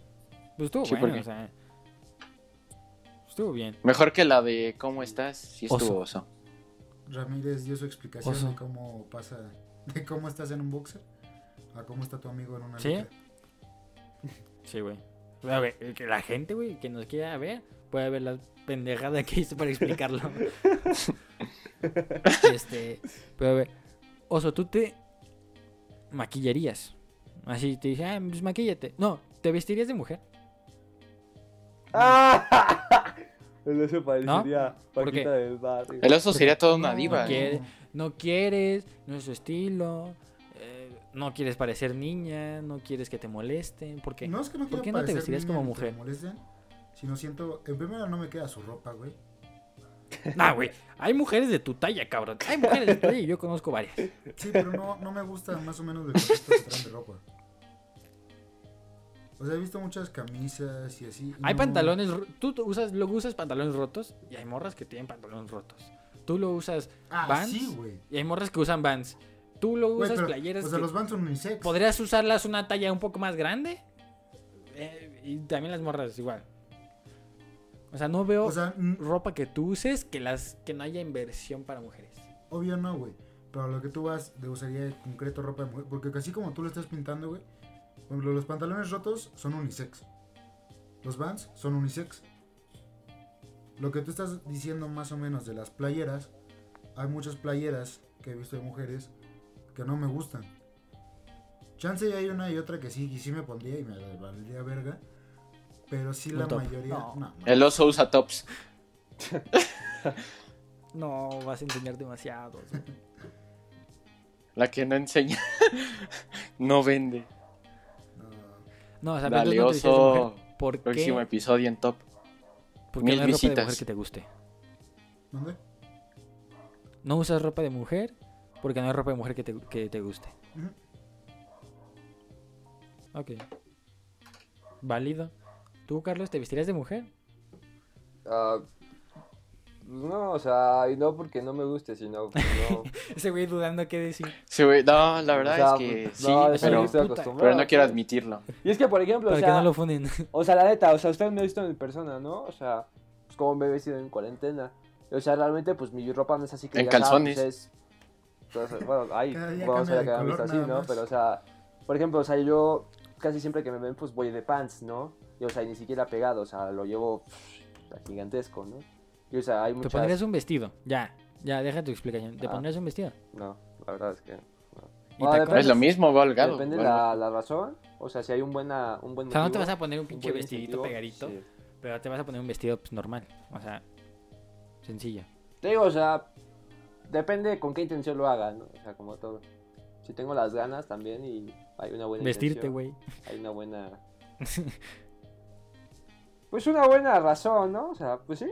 Pues estuvo Sí, bueno, porque- o sea. Estuvo bien. Mejor que la de ¿Cómo estás? Sí estuvo oso. Ramírez dio su explicación Oso. de cómo pasa, de cómo estás en un boxer a cómo está tu amigo en una ¿Sí? Sí, güey. A ver, el que la gente, güey, que nos quiera ver, puede ver la pendejada que hice para explicarlo. <laughs> este, pero a ver, Oso, tú te maquillarías. Así te dice, ah, pues maquíllate. No, ¿te vestirías de mujer? ¡Ah! <laughs> El oso parecería ¿Por Paquita qué? del barrio. El oso sería toda una No, diva. no quiere. No quieres, no es su estilo. No quieres parecer niña, no quieres que te molesten. ¿Por qué? No es que no ¿Por qué no te vestirías como que mujer? me molesten, sino siento, en primera no me queda su ropa, güey. Nah, <laughs> güey. Hay mujeres de tu talla, cabrón. Hay mujeres de tu talla y yo conozco varias. Sí, pero no, no me gusta más o menos concepto que traen de ropa. O sea, he visto muchas camisas y así. Hay no- pantalones. Tú usas, luego usas pantalones rotos y hay morras que tienen pantalones rotos. Tú lo usas Ah, Vans sí, güey. y hay morras que usan vans. Tú lo usas playeras. O sea, que los Vans son unisex. ¿Podrías usarlas una talla un poco más grande? Eh, y también las morras igual. O sea, no veo O sea, n- ropa que tú uses que las que no haya inversión para mujeres. obvio no, güey. Pero lo que tú vas de usaría en concreto ropa de mujer. Porque así como tú lo estás pintando, güey. Por ejemplo, los pantalones rotos son unisex. Los Vans son unisex. Lo que tú estás diciendo más o menos de las playeras. Hay muchas playeras que he visto de mujeres que no me gustan. Chance y hay una y otra que sí, y sí me pondría y me valdría verga. Pero sí Un la top. mayoría. No. no, no. El oso usa tops. <laughs> No, vas a enseñar demasiado. <laughs> La que no enseña <laughs> no vende. no. O sea, Dale, oso. mujer. ¿Por Próximo qué? episodio en top. Porque mil no hay ropa de visitas. mujer que te guste. ¿Dónde? No usas ropa de mujer porque no hay ropa de mujer que te, que te guste. Ujú. Ok. Válido. ¿Tú, Carlos, te vestirías de mujer? Ah, pues no, o sea, y no porque no me guste, sino pues, no. <laughs> Ese güey dudando qué decir. Sí, güey, no, la verdad O sea, es que pues, sí, no, eso pero, pero no quiero pues. admitirlo. Y es que, por ejemplo, Para o que sea, no lo funden. o sea, la neta, o sea, ustedes me han visto en persona, ¿no? O sea, pues como me he vestido en cuarentena. O sea, realmente, pues mi ropa no es así que En ah, calzones. pues, es... bueno, ahí, vamos a cambia ver de que me han color visto así, ¿no? más. Pero, o sea, por ejemplo, o sea, yo casi siempre que me ven, pues voy de pants, ¿no? Y, o sea, ni siquiera pegado, o sea, lo llevo sea, gigantesco, ¿no? Y, o sea, hay Te muchas... pondrías un vestido. Ya, ya, deja tu explicación. ¿Te Ah. pondrías un vestido? No, la verdad es que... no. Ah, depende. Es lo mismo, va holgado. Depende va la, la razón. O sea, si hay un, buena, un buen O sea, no te motivo, vas a poner un un pinche buen vestidito incentivo, pegadito, sí. pero te vas a poner un vestido pues, normal. O sea, sencillo. Te digo, o sea, depende con qué intención lo haga, ¿no? O sea, como todo. Si tengo las ganas también y hay una buena Vestirte, güey. Hay una buena... <laughs> Pues una buena razón, ¿no? O sea, pues sí.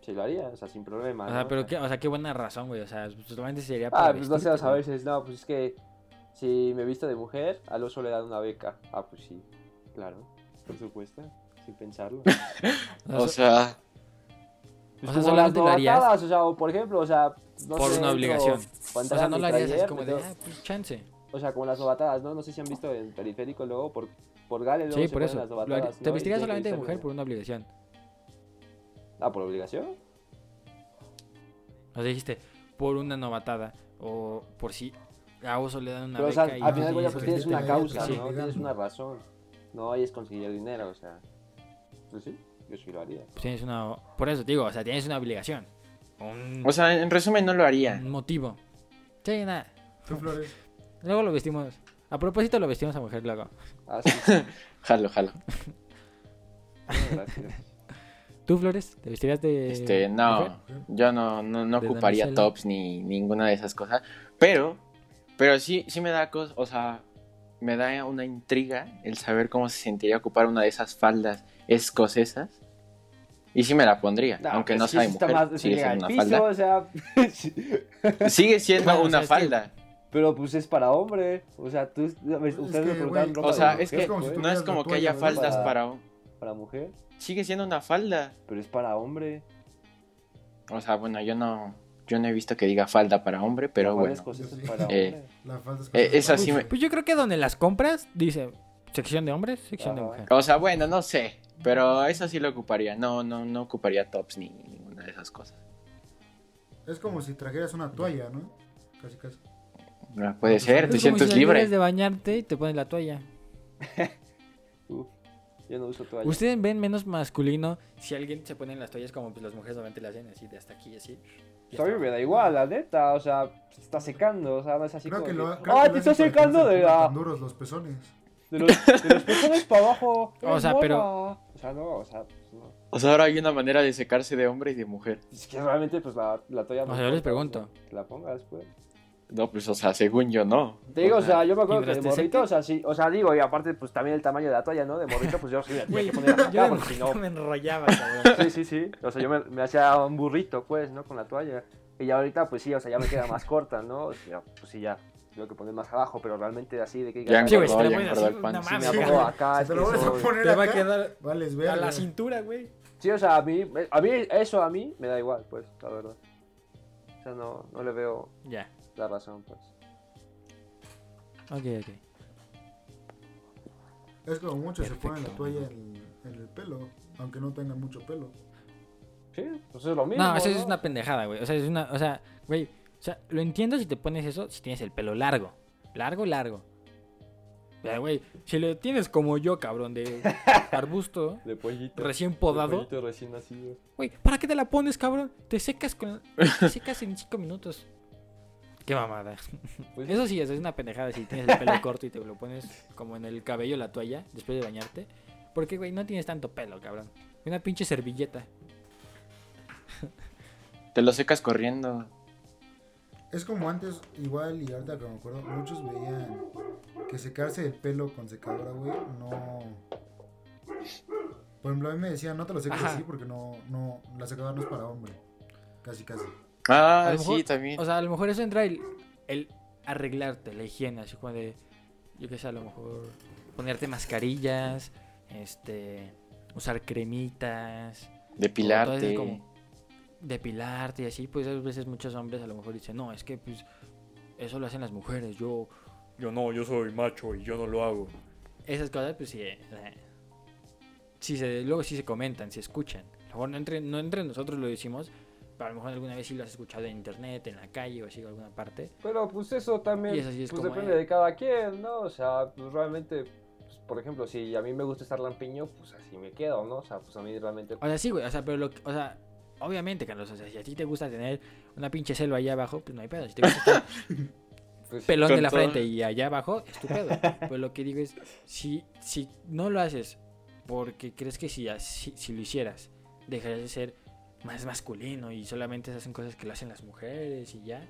Sí lo haría, o sea, sin problema. O sea, ¿no? pero qué, o sea, qué buena razón, güey. O sea, pues, solamente sería para Ah, pues no sé, vestirte, a veces, no, pues es que si me visto de mujer, al oso le dan una beca. Ah, pues sí, claro, por supuesto, sin pensarlo. <laughs> O sea, Pues O sea, solamente las lo harías novatadas, o sea, o por ejemplo, o sea, no por sé, una obligación. O sea, no lo harías así como de, ah, pues chance. O sea, como las novatadas, ¿no? No sé si han visto en periférico luego por, por Gale, luego Sí, por eso. las. Te Y vestirías solamente de mujer por una obligación. Ah, ¿por obligación? O sea, dijiste, por una novatada. O por si a Oso le dan una Pero, o sea, beca y al final, y güey, pues tienes una causa, pues. ¿no? Tienes una razón. No ahí es conseguir dinero, o sea. Pues sí, yo sí lo haría. Pues tienes una... Por eso te digo, o sea, tienes una obligación. Un, o sea, en resumen no lo haría. un motivo. Sí, nada. Tú, Flores. Luego lo vestimos. A propósito, lo vestimos a mujer luego. Ah, sí. <laughs> Jalo, jalo. Bueno, gracias. <laughs> ¿Tú, Flores? ¿Te vestirías de Este, no, mujer? yo no, no, no ¿De ocuparía damisela? tops ni ninguna de esas cosas. Pero, pero sí, sí me da cosas, o sea, me da una intriga el saber cómo se sentiría ocupar una de esas faldas escocesas. Y sí me la pondría, aunque pues no sí, sea de mujer, más- sigue siendo una piso, falda. o sea, <laughs> Sigue siendo Bueno, o una sea, es que- falda. pero pues es para hombre, o sea, tú, ustedes que, me preguntaron ropa O sea, mujer, es que si no es como que haya faldas Para- para... para mujer, Sigue siendo una falda. pero es para hombre. O sea, bueno, yo no, yo no he visto que diga falda para hombre, pero La bueno. es para Eh, hombre. La falda es Eh, esa sí me- Pues yo creo que donde las compras dice sección de hombres, sección de mujer. O sea, bueno, no sé. Pero eso sí lo ocuparía. No, no, no ocuparía tops ni ninguna de esas cosas. Es como si trajeras una toalla, ¿no? Casi, casi. Ah, Puede ser, Es te sientes si libre. de bañarte y te pones la toalla. <laughs> Uf, yo no uso toalla. Ustedes ven menos masculino si alguien se pone en las toallas como pues, las mujeres normalmente le hacen así de hasta aquí así. Pues a mí me da igual, la neta, o sea, se está secando, o sea, no es así Creo como que que, lo creo ¡Ah, que te está secando se de la... tan duros los pezones. De los, de los pezones para abajo. O sea, pero- no, o sea, pues no. O sea, ahora hay una manera de secarse de hombre y de mujer. Es que realmente, pues la, la toalla. O sea, yo les pregunto. Que la pongas, pues. No, pues, o sea, según yo, no. Te digo, o sea, sea, yo me acuerdo que de morrito, o sea, sí, o sea, digo, y aparte, pues también el tamaño de la toalla, ¿no? De morrito, pues yo sí me tenía que poner acá, yo me, porque si no. me enrollaba, cabrón. Sí, sí, sí. O sea, yo me, me hacía un burrito, pues, ¿no? Con la toalla. Y ya ahorita, pues sí, o sea, ya me queda más corta, ¿no? O sea, pues sí, ya. Tengo que poner más abajo, pero realmente así de que. Ya Sí, güey, si te la pones así, no me pongo acá, es te que lo vuelves a soy- poner Te va a acá, quedar Vales a la cintura, güey. Sí, o sea, a mí, a mí, eso a mí me da igual, pues, la verdad. O sea, no, no le veo Ya. la razón, pues. Ok, ok. Es como muchos se ponen la Perfecto, toalla en, en el pelo, aunque no tengan mucho pelo. Sí, pues es lo mismo. No, eso es una pendejada, güey. O sea, es una. O sea, güey. O sea, lo entiendo si te pones eso si tienes el pelo largo. Largo, largo. Pero, güey, si lo tienes como yo, cabrón, de <laughs> arbusto, De pollito. recién De podado, pollito recién nacido. güey, ¿para qué te la pones, cabrón? Te secas con. Te secas en cinco minutos. Qué mamada. Pues, Eso sí, eso es una pendejada si tienes el pelo corto y te lo pones como en el cabello, la toalla, después de bañarte. Porque, güey, no tienes tanto pelo, cabrón. Una pinche servilleta. Te lo secas corriendo. Es como antes, igual, y ahorita que me acuerdo, muchos veían que secarse el pelo con secadora, güey, no... Por ejemplo, a mí me decían, no te lo seques Ajá. así porque no, no, la secadora no es para hombre. Casi, casi. Ah, sí, mejor- también. O sea, a lo mejor eso entra el, el arreglarte, la higiene, así como de, yo qué sé, a lo mejor ponerte mascarillas, este, usar cremitas, Depilarte. como depilarte y así, pues a veces muchos hombres a lo mejor dicen, no, es que pues eso lo hacen las mujeres, yo, yo no, yo soy macho y yo no lo hago. Esas cosas, pues sí, eh, sí se, luego sí se comentan, se escuchan. A lo mejor no entre, no entre nosotros lo decimos, pero a lo mejor alguna vez sí lo has escuchado en internet, en la calle o así, en alguna parte. Pero pues eso también, Y eso sí es pues como, depende eh. de cada quien, ¿no? O sea, pues realmente, pues, por ejemplo, si a mí me gusta estar lampiño, pues así me quedo, ¿no? O sea, pues a mí realmente... O sea, sí, güey, o sea, pero lo que- o sea, obviamente, Carlos, o sea, si a ti te gusta tener una pinche selva ahí abajo, pues no hay pedo. Si te gusta estar <laughs> Pues, pelón de la todo- frente y allá abajo, es tu pedo. Pero lo que digo es, si, si no lo haces porque crees que si, así- si lo hicieras, dejarías de ser más masculino y solamente se hacen cosas que lo hacen las mujeres y ya,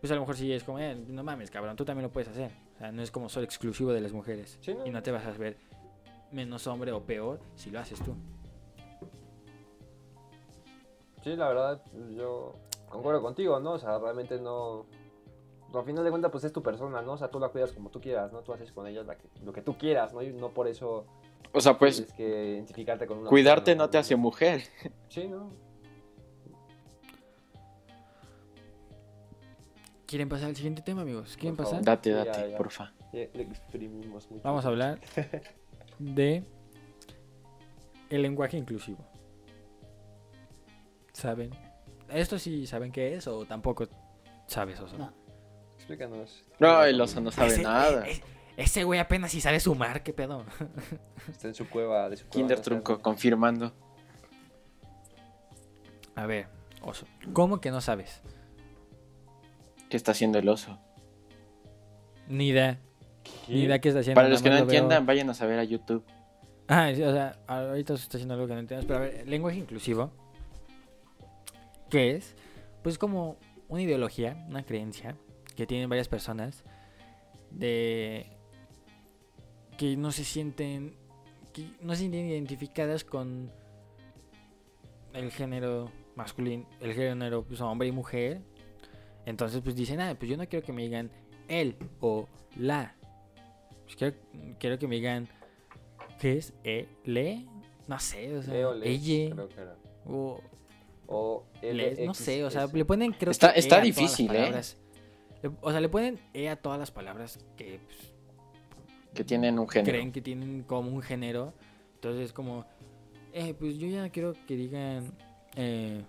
pues a lo mejor sí es como, eh, no mames, cabrón, tú también lo puedes hacer. O sea, no es como solo exclusivo de las mujeres. Sí, no. Y no te vas a ver menos hombre o peor si lo haces tú. Sí, la verdad, yo concuerdo contigo, ¿no? O sea, realmente no... Al final de cuentas, pues es tu persona, ¿no? O sea, tú la cuidas como tú quieras, ¿no? Tú haces con ella la que- lo que tú quieras, ¿no? Y no por eso O sea, pues, tienes que identificarte con una cuidarte persona, no te hace mujer. Sí, ¿no? ¿Quieren pasar al siguiente tema, amigos? ¿Quieren Por pasar? favor. Date, Sí, date, ya, ya. porfa. Ya le exprimimos mucho. Vamos a hablar <laughs> de el lenguaje inclusivo. ¿Saben? ¿Esto sí saben qué es o tampoco sabes, Oso? No. Explícanos. No, el oso no sabe Ese- nada. e- e- ese güey apenas si sabe sumar, qué pedo. <laughs> Está en su cueva, de su cueva. Kinder no Trunco, sabe. confirmando. A ver, Oso. ¿Cómo que no sabes? ¿Qué está haciendo el oso? Ni idea. Ni idea qué está haciendo. Para nada los que no lo veo- entiendan, vayan a saber a YouTube. Ah, sí, o sea, ahorita se está haciendo algo que no entiendes, pero a ver, lenguaje inclusivo, ¿qué es? Pues como una ideología, una creencia que tienen varias personas de que no se sienten que no se sienten identificadas con el género masculino, el género pues, hombre y mujer. Entonces pues dicen, ah, pues yo no quiero que me digan él o la. Pues quiero, quiero que me digan ¿Qué es? ¿E? ¿Le? No sé, o sea, Leo, ella, creo que era. o O no sé, o sea, le ponen creo Está- que está E a todas las difícil, ¿eh? Le- O sea, le ponen E a todas las palabras que pues, Que tienen un género. creen que tienen como un género. Entonces es como, eh, pues yo ya quiero que digan, eh,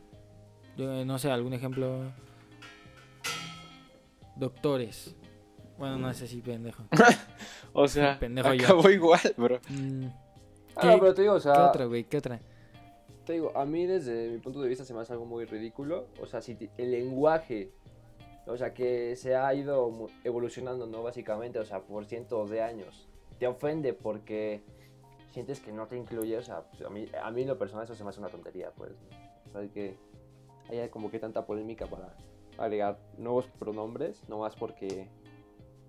yo no sé, algún ejemplo, doctores. Bueno, no sé si pendejo. <laughs> O sea, Pendejo yo. acabó igual, bro. Mm, Ah, ¿Qué- no, pero te digo, o sea, ¿Qué otra, güey? ¿Qué otra? Te digo, a mí desde mi punto de vista se me hace algo muy ridículo. O sea, si el lenguaje, o sea, que se ha ido evolucionando, ¿no? Básicamente, o sea, por cientos de años, te ofende porque sientes que no te incluye, o sea, pues, a mí, a mí en lo personal eso se me hace una tontería, pues. O sea, que haya como que tanta polémica para agregar nuevos pronombres, no más porque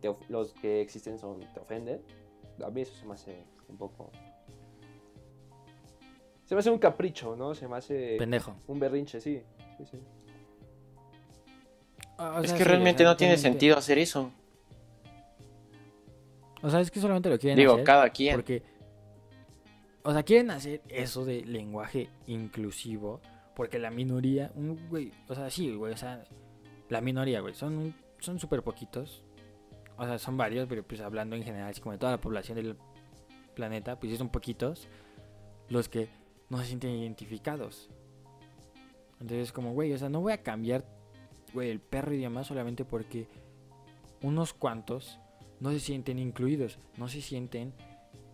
te los que existen son, te ofenden. A mí eso se me hace un poco... Se me hace un capricho, ¿no? Se me hace Pendejo. un berrinche, sí. sí, sí. O- o Es que sí, realmente o sea, no tiene sentido hacer eso. O sea, es que solamente lo quieren Digo, hacer cada quien. porque... O sea, quieren hacer eso de lenguaje inclusivo porque la minoría... Un güey... O sea, sí, güey, o sea... La minoría, güey, son un- son súper poquitos. O sea, son varios, pero pues hablando en general, así como de toda la población del planeta, pues sí son poquitos los que no se sienten identificados. Entonces, como, güey, o sea, no voy a cambiar, güey, el perro idioma solamente porque unos cuantos no se sienten incluidos, no se sienten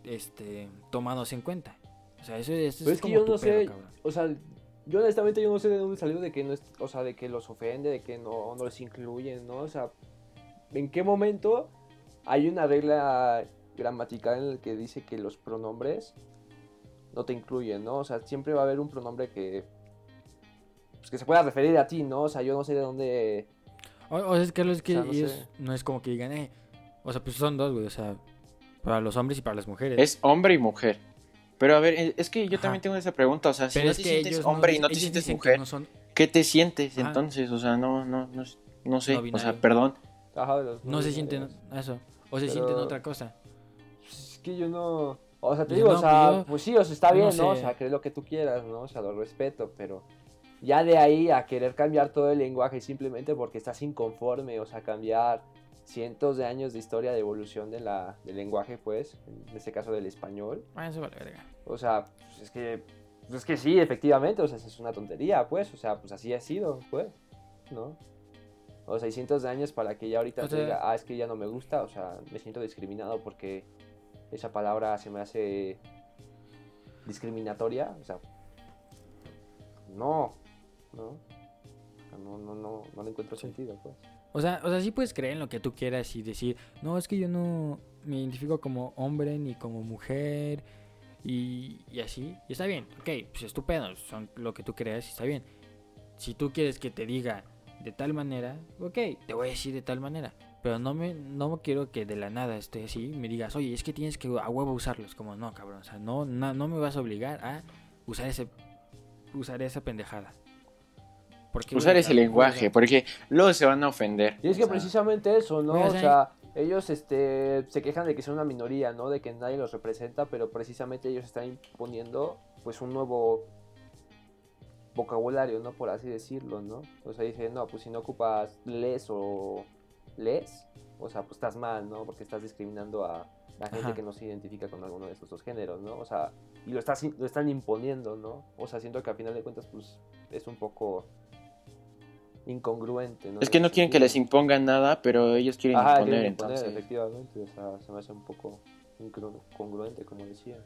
este tomados en cuenta. O sea, eso, eso Pero es es que como yo tu no pedo, sé, cabrón. o sea, yo honestamente yo no sé de dónde salió de que no es, o sea, de que los ofende, de que no, no les incluyen, ¿no? O sea, ¿en qué momento hay una regla gramatical en la que dice que los pronombres no te incluyen, ¿no? O sea, siempre va a haber un pronombre que pues, que se pueda referir a ti, ¿no? O sea, yo no sé de dónde O, o sea, es que, es que O sea, no ellos sé. no es como que digan, eh, o sea, pues son dos, güey, o sea, para los hombres y para las mujeres. Es hombre y mujer. Pero a ver, eh, es que yo Ajá. también tengo esa pregunta. O sea, si Pero no es te que sientes hombre y no te sientes mujer, no son ¿qué te sientes Ajá. entonces? O sea, no, no, no, no sé. No o sea, perdón. Ajá, de los no se sienten eso, o se Pero- sienten otra cosa. Es que yo no. O sea, te digo, no, o sea, pues yo- pues sí, o sea, está bien, ¿no? O sea, crees lo que tú quieras, ¿no? O sea, lo respeto, pero ya de ahí a querer cambiar todo el lenguaje simplemente porque estás inconforme, o sea, cambiar cientos de años de historia de evolución de la, del lenguaje, pues, en este caso del español. Ah, eso vale verga. O sea, pues es que, pues es que sí, efectivamente, o sea, es una tontería, pues, o sea, pues así ha sido, pues, ¿no? O sea, hay cientos de años para que ya ahorita O te diga, ah, es que ya no me gusta, o sea, me siento discriminado porque esa palabra se me hace discriminatoria, o sea, no, no, no, no, no, no le encuentro Sí. sentido, pues. O sea, o sea, sí puedes creer en lo que tú quieras y decir, no, es que yo no me identifico como hombre ni como mujer y, y así. Y está bien, ok, pues estupendo, son lo que tú creas y está bien. Si tú quieres que te diga de tal manera, ok, te voy a decir de tal manera. Pero no me, no quiero que de la nada esté así me digas, oye, es que tienes que a huevo usarlos. Como, no, cabrón, o sea, no, no, no me vas a obligar a usar ese usar esa pendejada. Porque, Usar ese lenguaje, porque luego se van a ofender. Y es que O sea, precisamente eso, ¿no? o sea, ellos este, se quejan de que son una minoría, ¿no? De que nadie los representa, pero precisamente ellos están imponiendo pues un nuevo vocabulario, ¿no? Por así decirlo, ¿no? O sea, dicen, no, pues si no ocupas les o les, o sea, pues estás mal, ¿no? Porque estás discriminando a la gente Ajá. que no se identifica con alguno de estos dos géneros, ¿no? O sea, y lo, estás, lo están imponiendo, ¿no? O sea, siento que al final de cuentas, pues, es un poco incongruente, ¿no? Es que no quieren que les impongan nada, pero ellos quieren Ajá, imponer, quieren imponer, entonces. efectivamente, o sea, se me hace un poco incongru- congruente, como decía.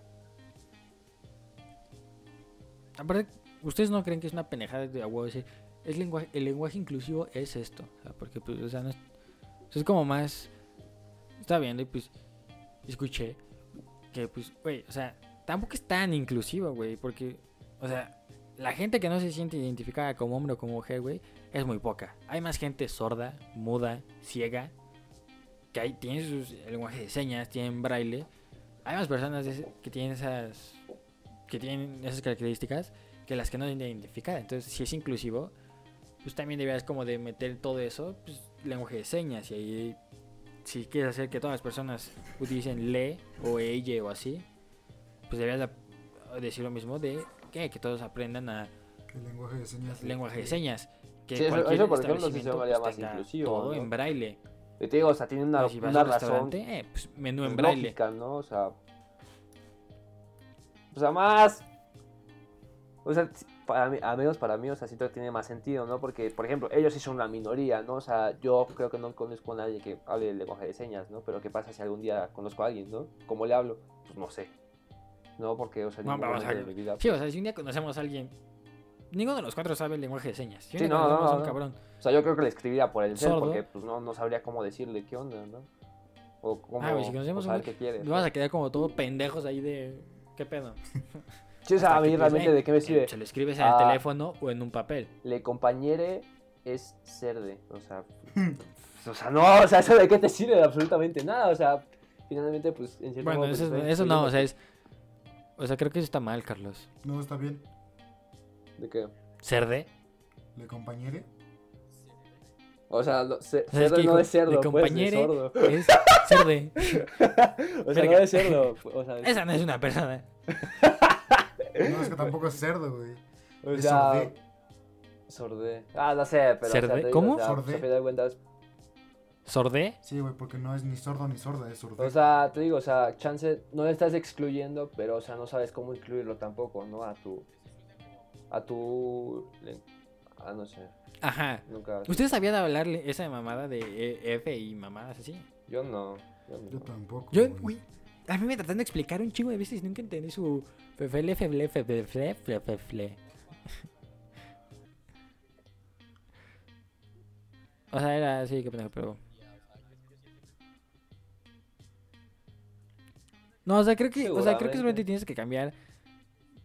Aparte, ¿ustedes no creen que es una pendejada de a huevo decir, es lenguaje, el lenguaje inclusivo es esto? O sea, porque, pues, o sea, no es, o es como más... Está viendo y pues escuché que, pues, güey, o sea, tampoco es tan inclusivo, güey, porque, o sea, la gente que no se siente identificada como hombre o como mujer, güey, es muy poca. Hay más gente sorda, muda, ciega, que hay, tienen sus lenguaje de señas, tienen braille. Hay más personas que tienen esas que tienen esas características que las que no tienen identificada. Entonces, si es inclusivo, pues también deberías como de meter todo eso, pues lenguaje de señas y ahí si quieres hacer que todas las personas utilicen le o ella o así, pues deberías de- decir lo mismo de que, que todos aprendan a El lenguaje de señas. lenguaje de señas. Que Sí, eso- por ejemplo, sí se pues, más inclusivo, Todo ¿no? en braille. Y te digo, o sea, tiene una, si una razón restaurante, eh, pues menú en pues, braille. lógica, ¿no? O sea, o sea, más, o sea, para mí, al menos para mí, o sea, siento que tiene más sentido, ¿no? Porque, por ejemplo, ellos sí son una minoría, ¿no? O sea, yo creo que no conozco a nadie que hable el lenguaje de señas, ¿no? Pero ¿qué pasa si algún día conozco a alguien, ¿no? ¿Cómo le hablo? Pues no sé. No, porque, o sea, No, vamos a de mi vida. Sí, o sea, si un día conocemos a alguien, ninguno de los cuatro sabe el lenguaje de señas. Si Sí, no, no, a un no. cabrón, O sea, yo creo que le escribiría por el Sordo. porque, pues, no, no sabría cómo decirle qué onda, ¿no? O cómo, Ah, si conocemos o saber un- qué quiere. nos ¿no? vamos a quedar como todos pendejos ahí de... ¿Qué pedo? <laughs> Sí, o sea, a mí pues, realmente eh, de qué me sirve. Se lo escribes en el Ah. teléfono o en un papel. Le compañere es cerde. O sea, o sea, no, o sea, eso de qué te sirve de absolutamente nada. O sea, finalmente, pues, en cierto Bueno, modo, pues, eso, estoy eso no, o sea, es... O sea, creo que eso está mal, Carlos. No, está bien. ¿De qué? ¿Cerde? Le compañere. O sea, lo- ce- O sea, es cerdo que no es cerdo, de pues, de compañere sordo. Es cerde. <laughs> O sea, no Verga. es cerdo. O sea, <laughs> es- Esa no es una persona. <laughs> No, es que tampoco es cerdo, güey. o Es sea, sordé. sordé. Ah, no sé, pero. o sea, ¿Cerdé? te digo, ¿Cómo? O sea, Sordé. pues, a fin de cuentas, ¿Sordé? Sí, güey, porque no es ni sordo ni sorda, es sordé. O sea, te digo, o sea, chance, no le estás excluyendo, pero, o sea, no sabes cómo incluirlo tampoco, ¿no? A tu. A tu. Ah, no sé. Ajá. Nunca. ¿Ustedes sabían hablarle esa mamada de E- F y mamadas así? Yo no. Yo no. Yo tampoco. Yo, güey. A mí me tratan de explicar un chingo de veces y nunca entendí su fle, fle, fle, fle. O sea, era así, que pendejo, pero... No, o sea, creo que, o sea, creo que solamente tienes que cambiar,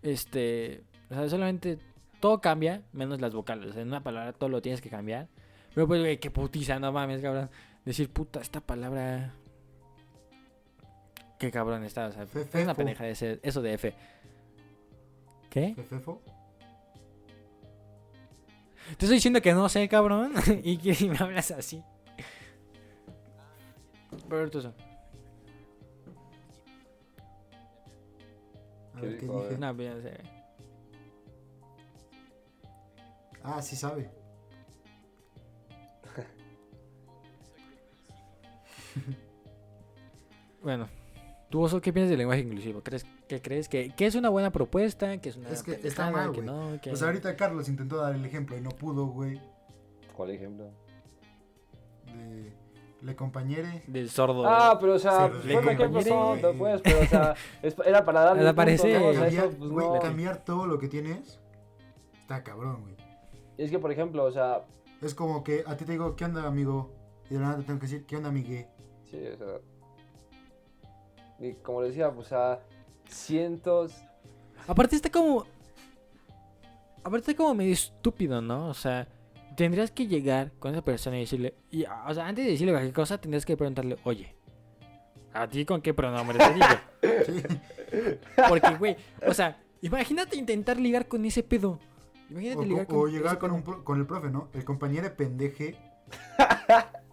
este, o sea, solamente todo cambia, menos las vocales, o sea, en una palabra todo lo tienes que cambiar. Pero pues, güey, qué putiza, no mames, cabrón. Decir, puta, esta palabra... Qué cabrón está, o sea, es una pendeja de ese- eso de F. ¿Qué? Fefefo. Te estoy diciendo que no sé, cabrón, <laughs> y que me hablas así. Pero tú A Qué ver qué dije. No, pues, ya sé. Ah, sí sabe. <laughs> Bueno, ¿tú Oso, qué piensas del lenguaje inclusivo? ¿Crees que crees que, que es una buena propuesta? ¿Que es una Es que está mal, que güey. no? Que... Pues ahorita Carlos intentó dar el ejemplo y no pudo, güey. ¿Cuál ejemplo? De Le compañere. Del sordo. Ah, pero o sea, Sí, pues, le fue un ejemplo compañere. tonto, pues, pero o sea, es- era para darle punto, parecer. ¿no? O sea, cambiar, eso, pues, güey, no. cambiar todo lo que tienes. Está cabrón, güey. Es que, por ejemplo, o sea, Es como que a ti te digo, ¿qué onda, amigo? Y de la nada te tengo que decir, ¿qué onda, Miguel? Sí, o sea. Y como les decía, pues a cientos. Aparte está como... Aparte está como medio estúpido, ¿no? O sea, tendrías que llegar con esa persona y decirle... Y, o sea, antes de decirle cualquier cosa, tendrías que preguntarle, oye, ¿a ti con qué pronombre te digo? Sí. <laughs> Porque, güey, o sea, imagínate intentar ligar con ese pedo. Imagínate O, ligar con o llegar con, un pro- con el profe, ¿no? El compañero de pendeje.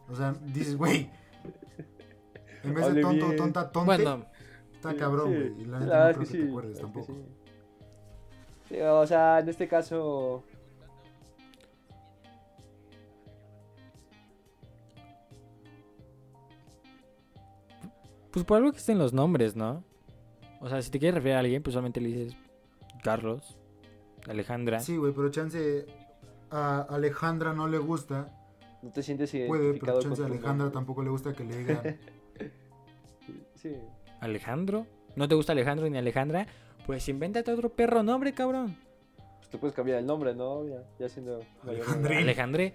O sea, dices, güey. En vez de tonto, tonta, tonte, Bueno, está Sí, cabrón, sí. güey. Y la Sí, neta no creo que sí, te acuerdes tampoco. sí. Sí, o sea, en este caso. pues por algo que estén los nombres, ¿no? O sea, si te quieres referir a alguien, pues solamente le dices Carlos, Alejandra. Sí, güey, pero chance a Alejandra no le gusta. No te sientes Puede, identificado pero con chance a Alejandra nombre. tampoco le gusta que le digan. <laughs> Sí. Alejandro. ¿No te gusta Alejandro ni Alejandra? Pues invéntate otro perro nombre, cabrón. Pues te puedes cambiar el nombre, ¿no? Ya, ya siendo. Alejandrín. Alejandre.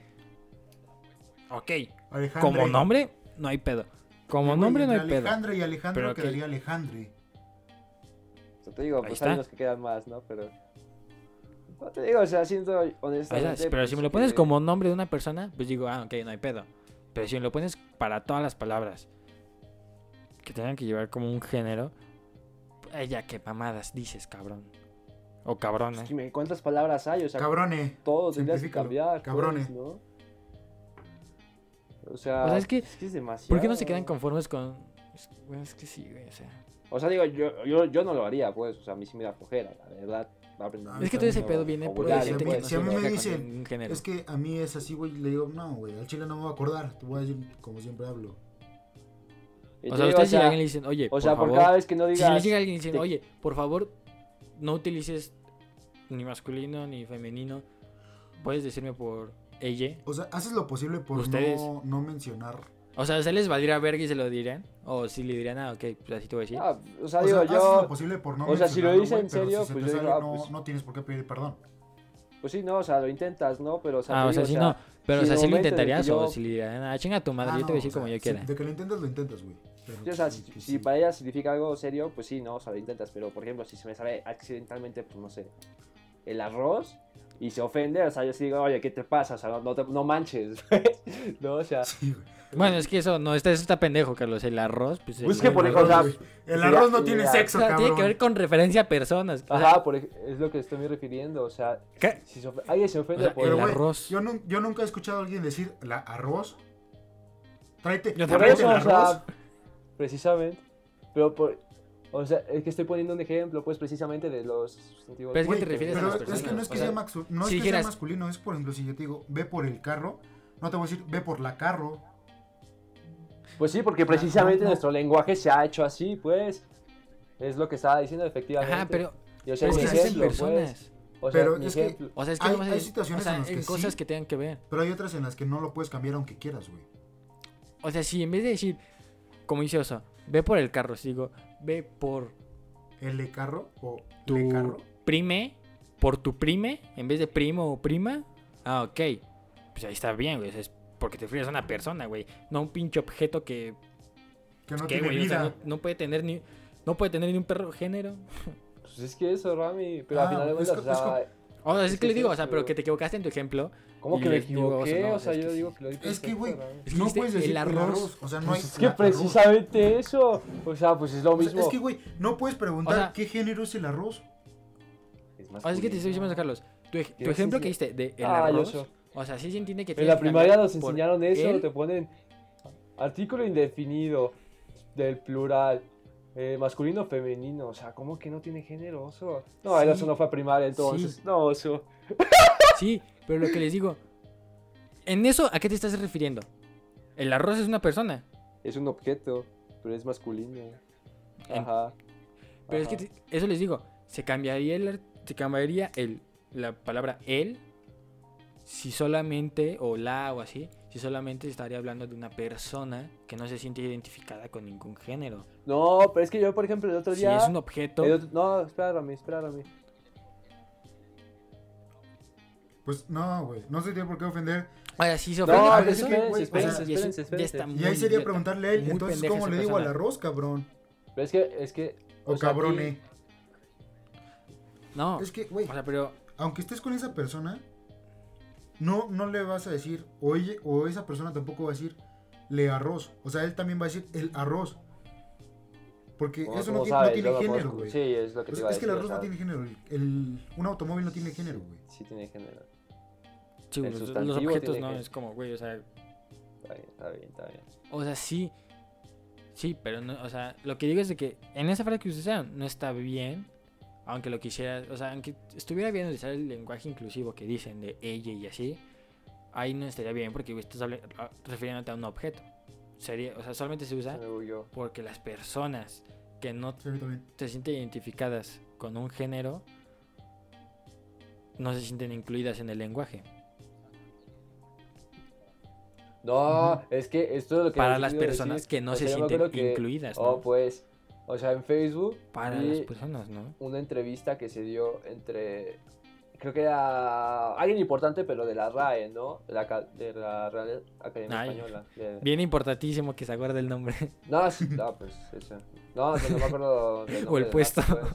Ok. Como nombre, no hay pedo. Como nombre no hay pedo. Alejandra y Alejandro Pero que- quedaría Alejandre. O sea, te digo, Ahí pues hay unos que quedan más, ¿no? Pero. No te digo, o sea, siento honestamente. Pero pues, si me lo que- pones como nombre de una persona, pues digo, ah, ok, no hay pedo. Pero si me lo pones para todas las palabras que tengan que llevar como un género, pues ya qué mamadas dices, cabrón. O cabrona. Pues, dime, ¿cuántas palabras hay? O sea, Cabrone. todo tendrías que cambiar. Cabrone. pues, ¿no? O sea, O sea, es que- es demasiado. ¿Por qué no se quedan conformes con.? es- Bueno, es que sí, güey, o sea. O sea, digo, yo, yo, yo no lo haría, pues. O sea, a mí sí me da flojera, la verdad. aprender Ah, Es que todo ese pedo viene por la gente que no si a mí me dicen. Es que a mí es así, güey. Le digo, no, güey, al chile no me voy a acordar. Te voy a decir como siempre hablo. Y O sea, ustedes si a alguien le dicen, oye, o por sea, por favor. cada vez que no Si digas. les llega alguien diciendo, te- oye, por favor, no utilices ni masculino ni femenino, puedes decirme por ella. O sea, haces lo posible por Ustedes. no, no mencionar. O sea, ¿se les valdría verga y se lo dirán? O si le dirían, ah, ok, pues así te voy a decir. Ah, o sea, O digo, sea, haces lo yo. posible por no o sea, si lo dice en serio, si pues yo sale, digo, ah, no, pues- no tienes por qué pedir perdón. Pues sí, no, o sea, lo intentas, ¿no? Pero, o sea, ah, o sea, si no. Pero, si o sea, si lo intentarías yo- o si le dirán, ah, chinga tu madre, Ah, yo te voy a decir o sea, como yo si- quiera. de que lo intentas, lo intentas, güey. Sí, o sea, que- si, que si sí. para ella significa algo serio, pues sí, no, o sea, lo intentas. Pero, por ejemplo, si se me sale accidentalmente, pues no sé, el arroz y se ofende, o sea, yo sí digo, oye, ¿qué te pasa? O sea, no, no, te- no manches, <laughs> no, o sea, Sí. Bueno, es que eso no, está, eso está pendejo, Carlos. El arroz, pues. Pues el- que por El ejemplo, o arroz. El arroz no tiene sería- o sexo, sea, cabrón. tiene que ver con referencia a personas. O sea, ajá, por es lo que estoy refiriendo, o sea, ¿qué? si se ofe- alguien se ofende O sea, por el arroz. Yo, nun- yo nunca he escuchado a alguien decir la arroz. Tráete, Yo tráete eso, el o sea, arroz. Precisamente, pero por, o sea, es que estoy poniendo un ejemplo, pues, precisamente de los sustantivos. Pero es que te refieres a pero las es que no es que, sea, sea, maxu- no es si que dijeras- sea masculino, es por ejemplo, si yo te digo, ve por el carro, no te voy a decir, ve por la carro. Pues sí, porque precisamente no, no. nuestro lenguaje se ha hecho así, pues, es lo que estaba diciendo efectivamente. Ajá, pero, Y, o sea, pero es mi que existen ejemplo, personas. pues, o sea, Pero es que-. O sea, es que Hay- a hay situaciones o sea, en las que cosas sí. que tengan que ver. Pero hay otras en las que no lo puedes cambiar aunque quieras, güey. O sea, si en vez de decir, como dice Oso, ve por el carro, si digo, ve por ¿El carro o tu le carro? prime, por tu prime, en vez de primo o prima, ah, ok. Pues ahí está bien, güey. es porque te refieres a una persona, güey. No a un pinche objeto que, Que no ¿qué, tiene güey? O sea, vida. no, no puede tener ni, no puede tener ni un perro género. Pues es que eso, Rami, pero al Ah, final de cuentas, o sea, O sea, es Es que le digo, o sea, pero que te equivocaste en tu ejemplo. ¿cómo que me les digo, o sea, equivoqué? no, o sea, yo que digo que lo dije Es que, güey, no puedes decir el arroz. arroz. O sea, no hay. Pues es que la- arroz. precisamente eso, o sea, pues es lo O sea, mismo. es que, güey, no puedes preguntar O sea- qué género es el arroz. Es O sea, es que te estoy diciendo. Carlos. Tu, ej- tu Quiero ejemplo que diste de el Ah, arroz. O sea, sí se entiende que En la primaria nos enseñaron eso, él. te ponen artículo indefinido del plural, eh, masculino, femenino, o sea, ¿cómo que no tiene género, oso? No, Sí. eso no fue a primaria entonces, Sí. no, oso. <laughs> Sí, pero lo que les digo. En eso, ¿a qué te estás refiriendo? El arroz es una persona. Es un objeto, pero es masculino. Ajá. Pero es que te- eso les digo. Se cambiaría el, se cambiaría el, la palabra él si solamente, o la o así, si solamente estaría hablando de una persona que no se siente identificada con ningún género. No, pero es que yo, por ejemplo, el otro Si día... es un objeto, otro- No, espérame, espérame. Pues no, güey. No se tiene por qué ofender. Ahora sí se ofende pero es que- güey, espérense, o sea, y espérense, espérense. Ahí sería preguntarle a él, entonces, ¿cómo le digo al arroz, cabrón? Pero es que, es que. O, sea, aquí- eh. No, Es que, güey, o sea, pero aunque estés con esa persona, no, no le vas a decir, oye, o esa persona tampoco va a decir, le arroz. O sea, él también va a decir el arroz. Porque como- eso no, tiene- no género, güey. Sí, es lo que te Es, iba a es que el decir, arroz no tiene género. el- el- un automóvil no tiene género, güey. Sí tiene género. sí, el los, objetos no, es como, güey, o sea, Está bien, está bien, está bien. o sea, sí. Sí, pero no, o sea, lo que digo es de que en esa frase que ustedes sean no está bien, aunque lo quisiera, o sea, aunque estuviera bien utilizar el lenguaje inclusivo que dicen de ella y así, ahí no estaría bien porque estás habla- a- refiriéndote a un objeto. Sería, o sea, solamente se usa porque las personas que no se sienten identificadas con un género no se sienten incluidas en el lenguaje. No, es que esto es lo que Para las personas decir. que no se sienten que- incluidas, Oh, pues, o sea, en Facebook Para las personas, ¿no? una entrevista que se dio entre, creo que era alguien importante, pero de la RAE, ¿no? De la, de la Real Academia Ay. Española. de- Bien importantísimo que se acuerde el nombre. <laughs> No, no, pues eso. No, que no me acuerdo del <laughs> O el del puesto. vato, pues.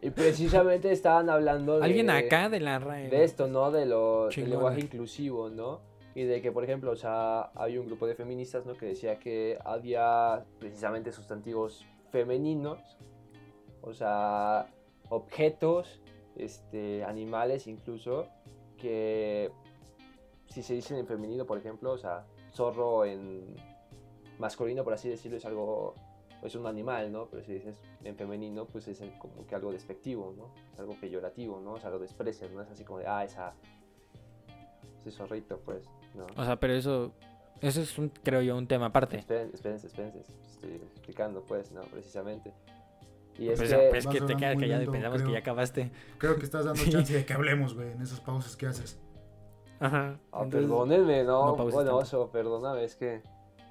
Y precisamente estaban hablando de... Alguien acá de la RAE. de esto, ¿no? De lo del lenguaje inclusivo, ¿no? Y de que, por ejemplo, o sea, hay un grupo de feministas, ¿no? Que decía que había precisamente sustantivos femeninos, o sea, objetos, este, animales incluso, que si se dicen en femenino, por ejemplo, o sea, zorro en masculino, por así decirlo, es algo, es un animal, ¿no? Pero si dices en femenino, pues es como que algo despectivo, ¿no? Es algo peyorativo, ¿no? O sea, lo desprecias, ¿no? Es así como de, ah, esa, ese zorrito, pues, ¿no? O sea, pero eso, eso es, un, creo yo, un tema aparte. Espérense, espérense, espérense, estoy explicando, pues, ¿no? Precisamente. Y es Pues, que... pues Vas que te quedas callado y lento, pensamos que creo. ya acabaste. Creo que estás dando chance de <laughs> que hablemos, güey, en esas pausas que haces. Ajá. Ah, Entonces, perdónenme, no, no bueno, oso, perdóname, es que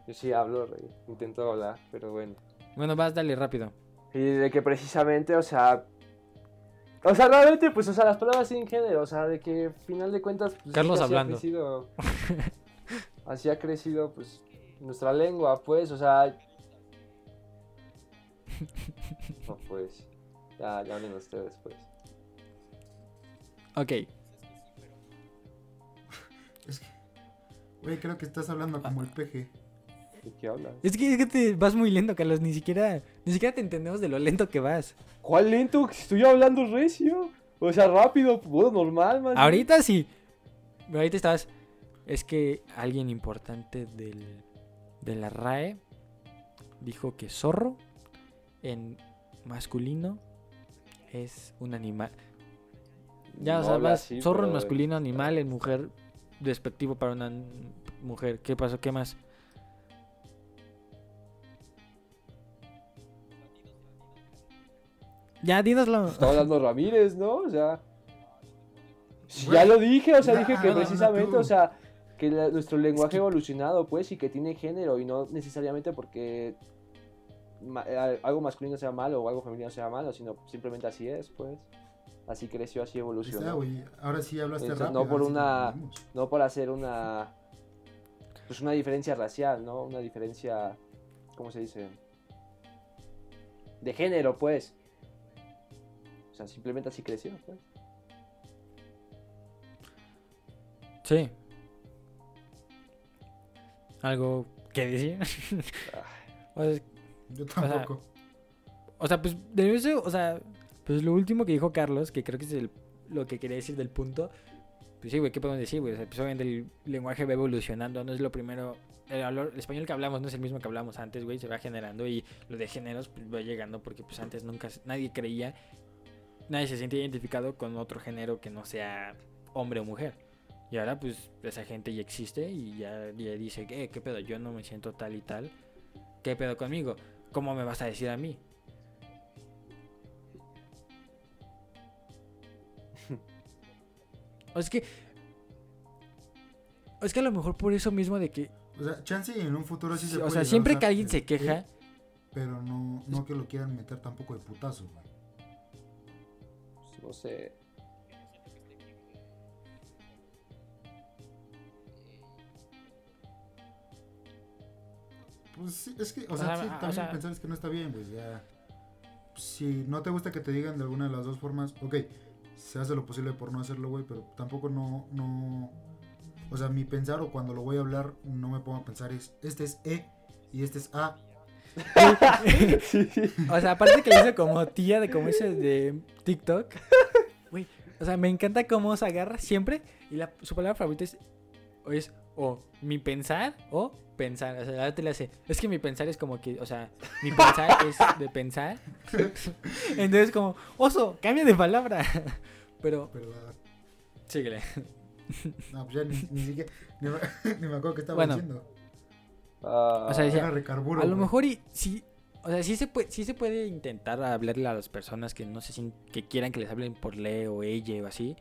yo sí hablo, rey, intento hablar, pero bueno. Bueno, vas, dale rápido. Y de que precisamente, o sea... O sea, realmente, pues, o sea, las palabras sin género, o sea, de que, al final de cuentas, pues, Carlos es que así hablando. Ha crecido, <laughs> así ha crecido, pues, nuestra lengua, pues, o sea... No, pues, ya, ya hablen ustedes, pues. Ok. Es que, güey, creo que estás hablando como el peje. ¿De qué hablas? Es que, es que te vas muy lento, Carlos. Ni siquiera, ni siquiera te entendemos de lo lento que vas. ¿Cuál lento? Estoy hablando recio. O sea, rápido, bueno, normal, man. Ahorita sí. Pero ahorita estabas. Es que alguien importante del, de la RAE dijo que zorro en masculino es un animal. Ya, No o sea, habla vas así, zorro en masculino, animal en mujer, despectivo para una mujer. ¿Qué pasó? ¿Qué más? Ya, dínoslo. Está hablando <laughs> Ramírez, ¿no? O sea. ya lo dije, o sea, ya, dije que habla, habla precisamente, o sea, que la- nuestro lenguaje que- ha evolucionado, pues, y que tiene género, y no necesariamente porque ma- eh, algo masculino sea malo o algo femenino sea malo, sino simplemente así es, pues. Así creció, así está, evolucionó. güey. Ahora sí hablaste Entonces, rápido. no por sí una-. No por hacer una. Pues una diferencia racial, ¿no? Una diferencia. ¿Cómo se dice? De género, pues. O sea, simplemente así creció, pues. Sí. ¿Algo que decir? sea, Yo tampoco. o sea, pues, de eso, o sea, pues lo último que dijo Carlos, que creo que es el- lo que quería decir del punto, pues sí, güey, ¿qué podemos decir, güey? O sea, pues obviamente el lenguaje va evolucionando, no es lo primero, el, español que hablamos no es el mismo que hablamos antes, güey, se va generando y lo de géneros pues, va llegando porque pues antes nunca, nadie creía, nadie se siente identificado con otro género que no sea hombre o mujer. Y ahora pues esa gente ya existe y ya, ya dice, eh, ¿qué pedo? Yo no me siento tal y tal. ¿Qué pedo conmigo? ¿Cómo me vas a decir a mí? o es que... o Es que a lo mejor por eso mismo de que... O sea, chance en un futuro sí se o puede sea, siempre usar que alguien se queja... Pero no, no que lo quieran meter tampoco de putazo, güey. No sé. Pues sí, es que, o O sea, sea, sí, o también sea- pensar es que no está bien, pues ya. Si no te gusta que te digan de alguna de las dos formas, ok, se hace lo posible por no hacerlo, güey, pero tampoco no, no. O sea, mi pensar o cuando lo voy a hablar, no me pongo a pensar es, este es E y este es A. <laughs> O sea, aparte que le hizo como tía de como ese de TikTok. Güey, o sea, me encanta cómo se agarra siempre y la, su palabra favorita es, o es o mi pensar o pensar. O sea, ahora te le hace. Es que mi pensar es como que, o sea, mi pensar <laughs> es de pensar. Entonces, como, oso, cambia de palabra. <laughs> Pero, Pero, síguele. no, pues ya ni, ni siquiera. Ni me, <laughs> ni me acuerdo qué estaba Bueno. diciendo. Ah, O sea, decía- Era recarburo. A lo mejor y sí, o sea, sí se puede, sí se puede intentar hablarle a las personas que no se sien- que quieran que les hablen por le o ella o así.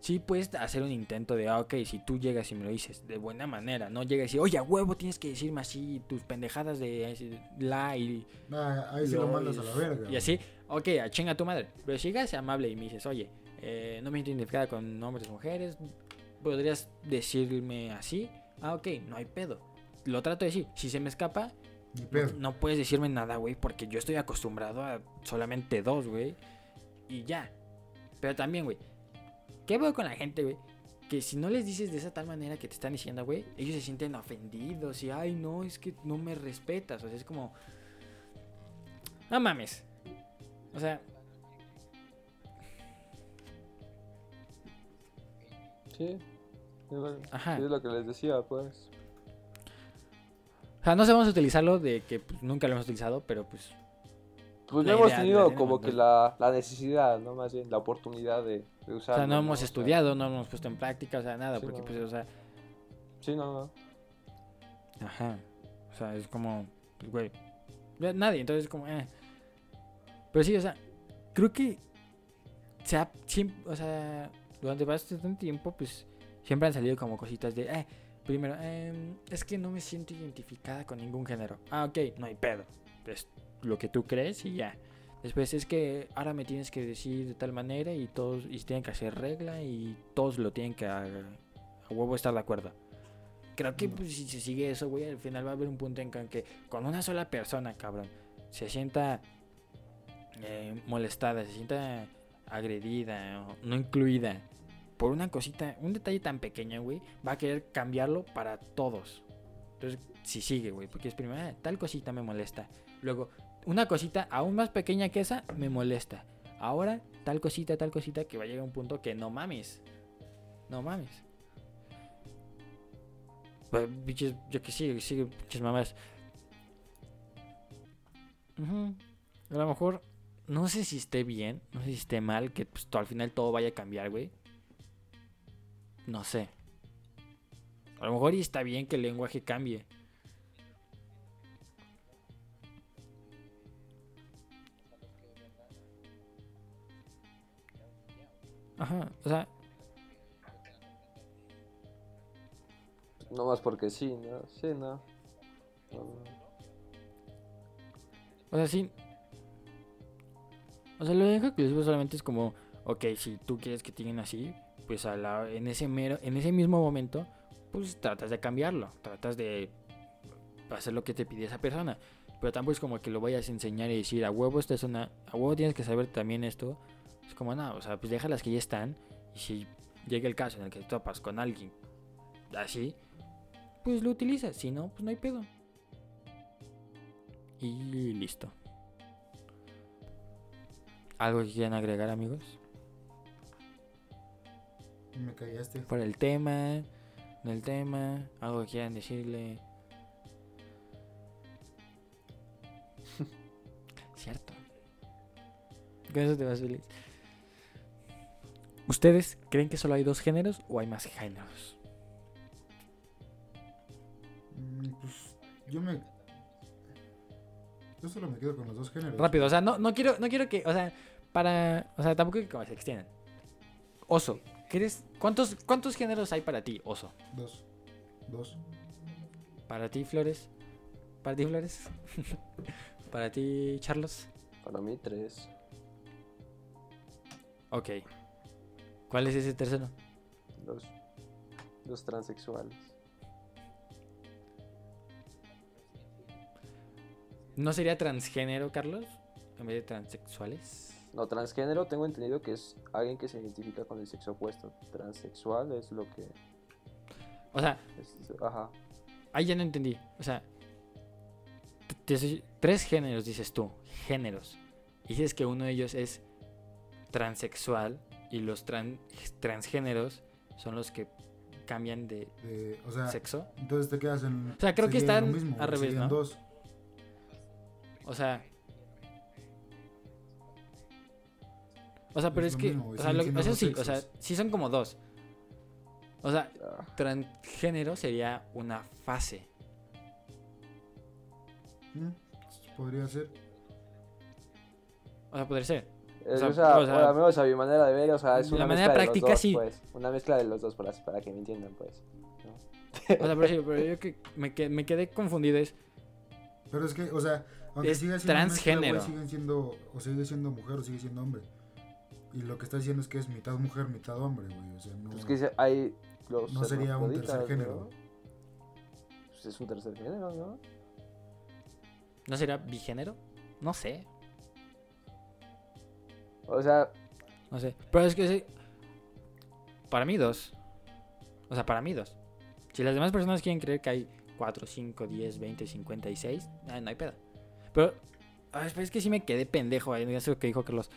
Sí puedes hacer un intento de, ah, ok, si tú llegas y me lo dices de buena manera, no llegas y decir, oye, a huevo, tienes que decirme así tus pendejadas de la y, Ah, ahí lo mandas a la verga. y así, ok, a chinga tu madre. Pero si llegas amable y me dices, oye, eh, no me siento identificada con hombres o mujeres, podrías decirme así, ah, ok, no hay pedo. Lo trato de decir, si se me escapa, no, no puedes decirme nada, güey, porque yo estoy acostumbrado a solamente dos, güey. Y ya. Pero también, güey. ¿Qué veo con la gente, güey? Que si no les dices de esa tal manera que te están diciendo, güey, ellos se sienten ofendidos y, ay, no, es que no me respetas. O sea, es como... No mames. O sea, Sí. Es lo, Ajá. es lo que les decía, pues. o sea, no sabemos utilizarlo de que pues, nunca lo hemos utilizado, pero pues... Pues no hemos tenido como que la, la necesidad, ¿no? Más bien la oportunidad de, de O sea, no hemos estudiado, no hemos puesto en práctica, o sea, nada, Sí, porque no. pues, o sea... Sí, no, no. Ajá. O sea, es como, pues, güey. Nadie, entonces es como, eh. Pero sí, o sea, creo que. Se ha, siempre, o sea, durante bastante tiempo, pues siempre han salido como cositas de, eh, primero, em, es que no me siento identificada con ningún género. Ah, ok, no hay pedo. Es lo que tú crees y ya. Después es que ahora me tienes que decir de tal manera y todos y tienen que hacer regla y todos lo tienen que a, a estar de acuerdo. Creo que pues, si se sigue eso, güey, al final va a haber un punto en que- con una sola persona, cabrón, se sienta eh, molestada, se sienta agredida, no incluida por una cosita, un detalle tan pequeño, güey, va a querer cambiarlo para todos. Entonces, si sigue, güey, porque es primero, ah, tal cosita me molesta. Luego, una cosita aún más pequeña que esa me molesta. Ahora, tal cosita, tal cosita que va a llegar un punto que no mames. No mames. Pues, bichos, yo que sí, sí, pinches mamás. Ujú. A lo mejor, no sé si esté bien, no sé si esté mal, que pues, al final todo vaya a cambiar, güey. No sé. A lo mejor y está bien que el lenguaje cambie. Ajá, o sea, No más porque sí, ¿no? Sí, no. No, no. O sea, sí. O sea, lo les digo solamente es como, ok, si tú quieres que digan así, pues a la- en ese mero, en ese mismo momento, pues tratas de cambiarlo, tratas de hacer lo que te pide esa persona. Pero tampoco es como que lo vayas a enseñar y decir, a huevo esta es una, a huevo tienes que saber también esto. Es como, no, o sea, pues déjalas que ya están. Y si llega el caso en el que te topas con alguien así, pues lo utilizas. Si no, pues no hay pedo. Y listo. ¿Algo que quieran agregar, amigos? Me callaste. Por el tema, no el tema, algo que quieran decirle. <laughs> Cierto. Con eso te vas feliz. ¿Ustedes creen que solo hay dos géneros o hay más géneros? Mm, Pues yo me. Yo solo me quedo con los dos géneros. Rápido, o sea, no, no quiero, no quiero que, o sea, para, o sea, tampoco que como se extiendan. Oso, ¿quieres, cuántos, cuántos géneros hay para ti, Oso? Dos. Dos. Para ti, Flores. Para ti, Flores. <laughs> para ti, Charlos. Para mí, tres. Ok. ¿Cuál es ese tercero? Los, los transexuales. ¿No sería transgénero, Carlos? En vez de transexuales. No, transgénero tengo entendido que es alguien que se identifica con el sexo opuesto. Transexual es lo que... O sea, es- ajá. ahí ya no entendí. O sea, tres géneros dices tú, géneros. Y dices que uno de ellos es transexual y los tran- transgéneros son los que cambian de De- o sea, sexo. entonces te quedas en. O sea, creo que están lo mismo, al revés, ¿no? dos. O sea. O sea, pero Es que. mismo, o sea, lo- eso sí, o sea, sí son como dos. O sea, Ah, transgénero sería una fase. Mm, Podría ser. O sea, podría ser. Es- sea, o sea, o sea, bueno, al menos a mi manera de ver, o sea, es la una manera mezcla de práctica, los dos, sí. pues. Una mezcla de los dos para, para que me entiendan, pues. O sea, pero sí, pero yo que me, que- me quedé confundido es. Pero es que, o sea, aunque Es siga siendo mezcla, transgénero. güey, siguen siendo, o sigue siendo mujer o sigue siendo hombre. Y lo que está diciendo es que es mitad mujer, mitad hombre, güey. O sea, no. Pues que hay los No sería un tercer género. ¿no? Pues es un tercer género, ¿no? ¿No sería bigénero? No sé. O sea, No sé. Pero es que sí. Para mí, dos. O sea, para mí, dos. Si las demás personas quieren creer que hay 4, 5, 10, 20, 56, ah, no hay pedo. Pero, ah, es que sí me quedé pendejo ahí en eso que dijo Carlos.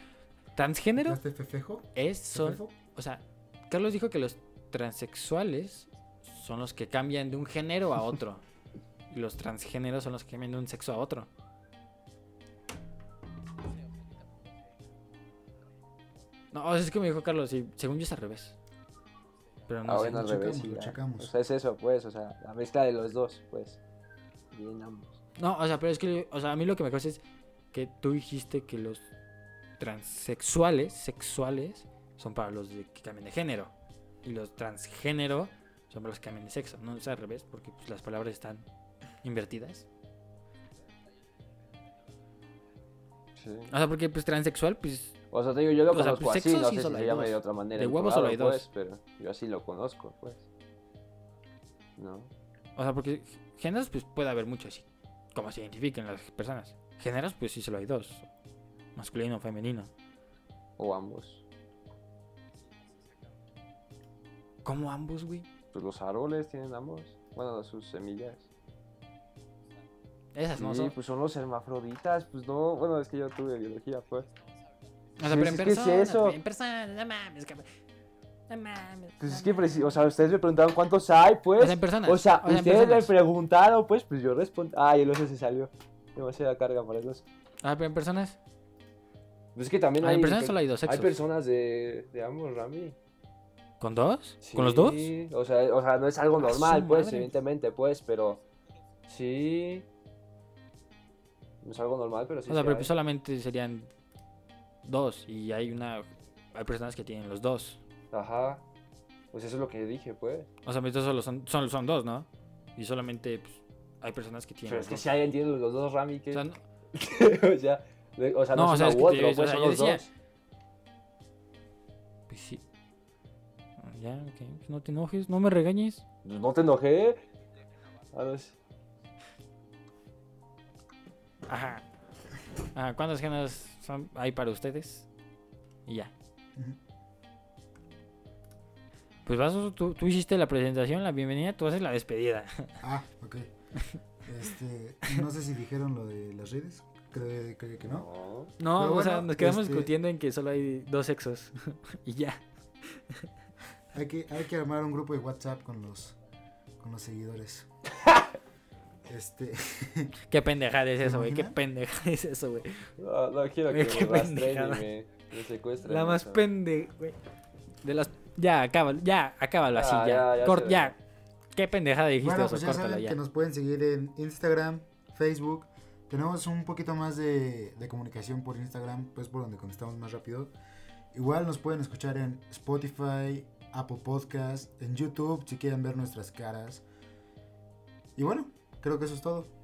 Transgénero ¿Este fefejo? es. Son, o sea, Carlos dijo que los transexuales son los que cambian de un género a otro. <laughs> y los transgéneros son los que cambian de un sexo a otro. No, o sea, es que me dijo Carlos, y según yo es al revés. Pero no ah, sé. bueno, al lo revés, checamos, sí, lo checamos. O sea, es eso, pues, o sea, la mezcla de los dos, pues. Bien ambos. No, o sea, pero es que, o sea, a mí lo que me causa es que tú dijiste que los transexuales, sexuales, son para los de- que cambian de género. Y los transgénero son para los que cambian de sexo. No es al revés, porque pues, las palabras están invertidas. Sí. O sea, porque pues transexual, pues, O sea, te digo, yo lo O sea, conozco pues, así, no sí sé si se llama de otra manera. De huevos solo hay dos. Pues, pero yo así lo conozco, pues. ¿No? o sea, porque géneros, pues puede haber muchos, sí, como se identifiquen las personas. Géneros, pues sí solo hay dos: masculino o femenino. O ambos. ¿Cómo ambos, güey? Pues los árboles tienen ambos. Bueno, sus semillas. Esas no sí, son. pues son los hermafroditas, pues no. Bueno, es que yo tuve biología, pues. O sea, Sí, pero es en que es persona, eso. en persona, no mames, cabrón. No mames. Pues no es que, mames. o sea, ustedes me preguntaron cuántos hay, pues. O sea, en personas. O sea, en ustedes me preguntaron, pues, pues yo respondí. Ay, el oso se salió. Demasiada carga para el oso. Ah, pero en personas. Pues es que también Ah, hay. en personas pe- solo hay dos hay sexos. personas de, de ambos, Rami. ¿Con dos? ¿Con los dos? Sí, O sea, o sea, no es algo normal, pues, madre. evidentemente, pues, pero. Sí. No es algo normal, pero sí. o sea, sí pero hay. pues solamente serían dos. Y hay una. Hay personas que tienen los dos. Ajá. Pues eso es lo que dije, pues. O sea, entonces solo son, solo son dos, ¿no? Y solamente pues, hay personas que tienen Pero es que dos. si hay, entiendo los dos, Rami, que. O sea, no- <laughs> o sea, o sea, no, No, o es sea, uno es u otro, pues son los decía- dos. pues sí. Ah, Ya, ok. pues no te enojes, no me regañes. Pues No te enojé. A ver. Ajá. Ajá, ¿cuántos géneros son, hay para ustedes? Y ya. Pues vas, tú, tú hiciste la presentación, la bienvenida, tú haces la despedida. Ah, ok. Este, no sé si dijeron lo de las redes. Creo, creo que no. No. Pero o sea, nos quedamos este- discutiendo en que solo hay dos sexos. <laughs> y ya. Hay que, hay que armar un grupo de WhatsApp con los, con los seguidores. Este, <laughs> Qué pendejada es ¿Te eso, güey. Qué pendejada es eso, güey. No, no quiero que qué me rastren pendejada. y me, me secuestren. La más eso. pende, güey. De las. Ya, acábalo, ya, acábalo así, Ah, ya. ya, ya Cort- ya. Qué pendejada dijiste bueno, eso, pues ya córtalo saben ya. que nos pueden seguir en Instagram, Facebook. Tenemos un poquito más de, de comunicación por Instagram, pues por donde conectamos más rápido. Igual nos pueden escuchar en Spotify, Apple Podcast, en YouTube si quieren ver nuestras caras. Y bueno, creo que eso es todo.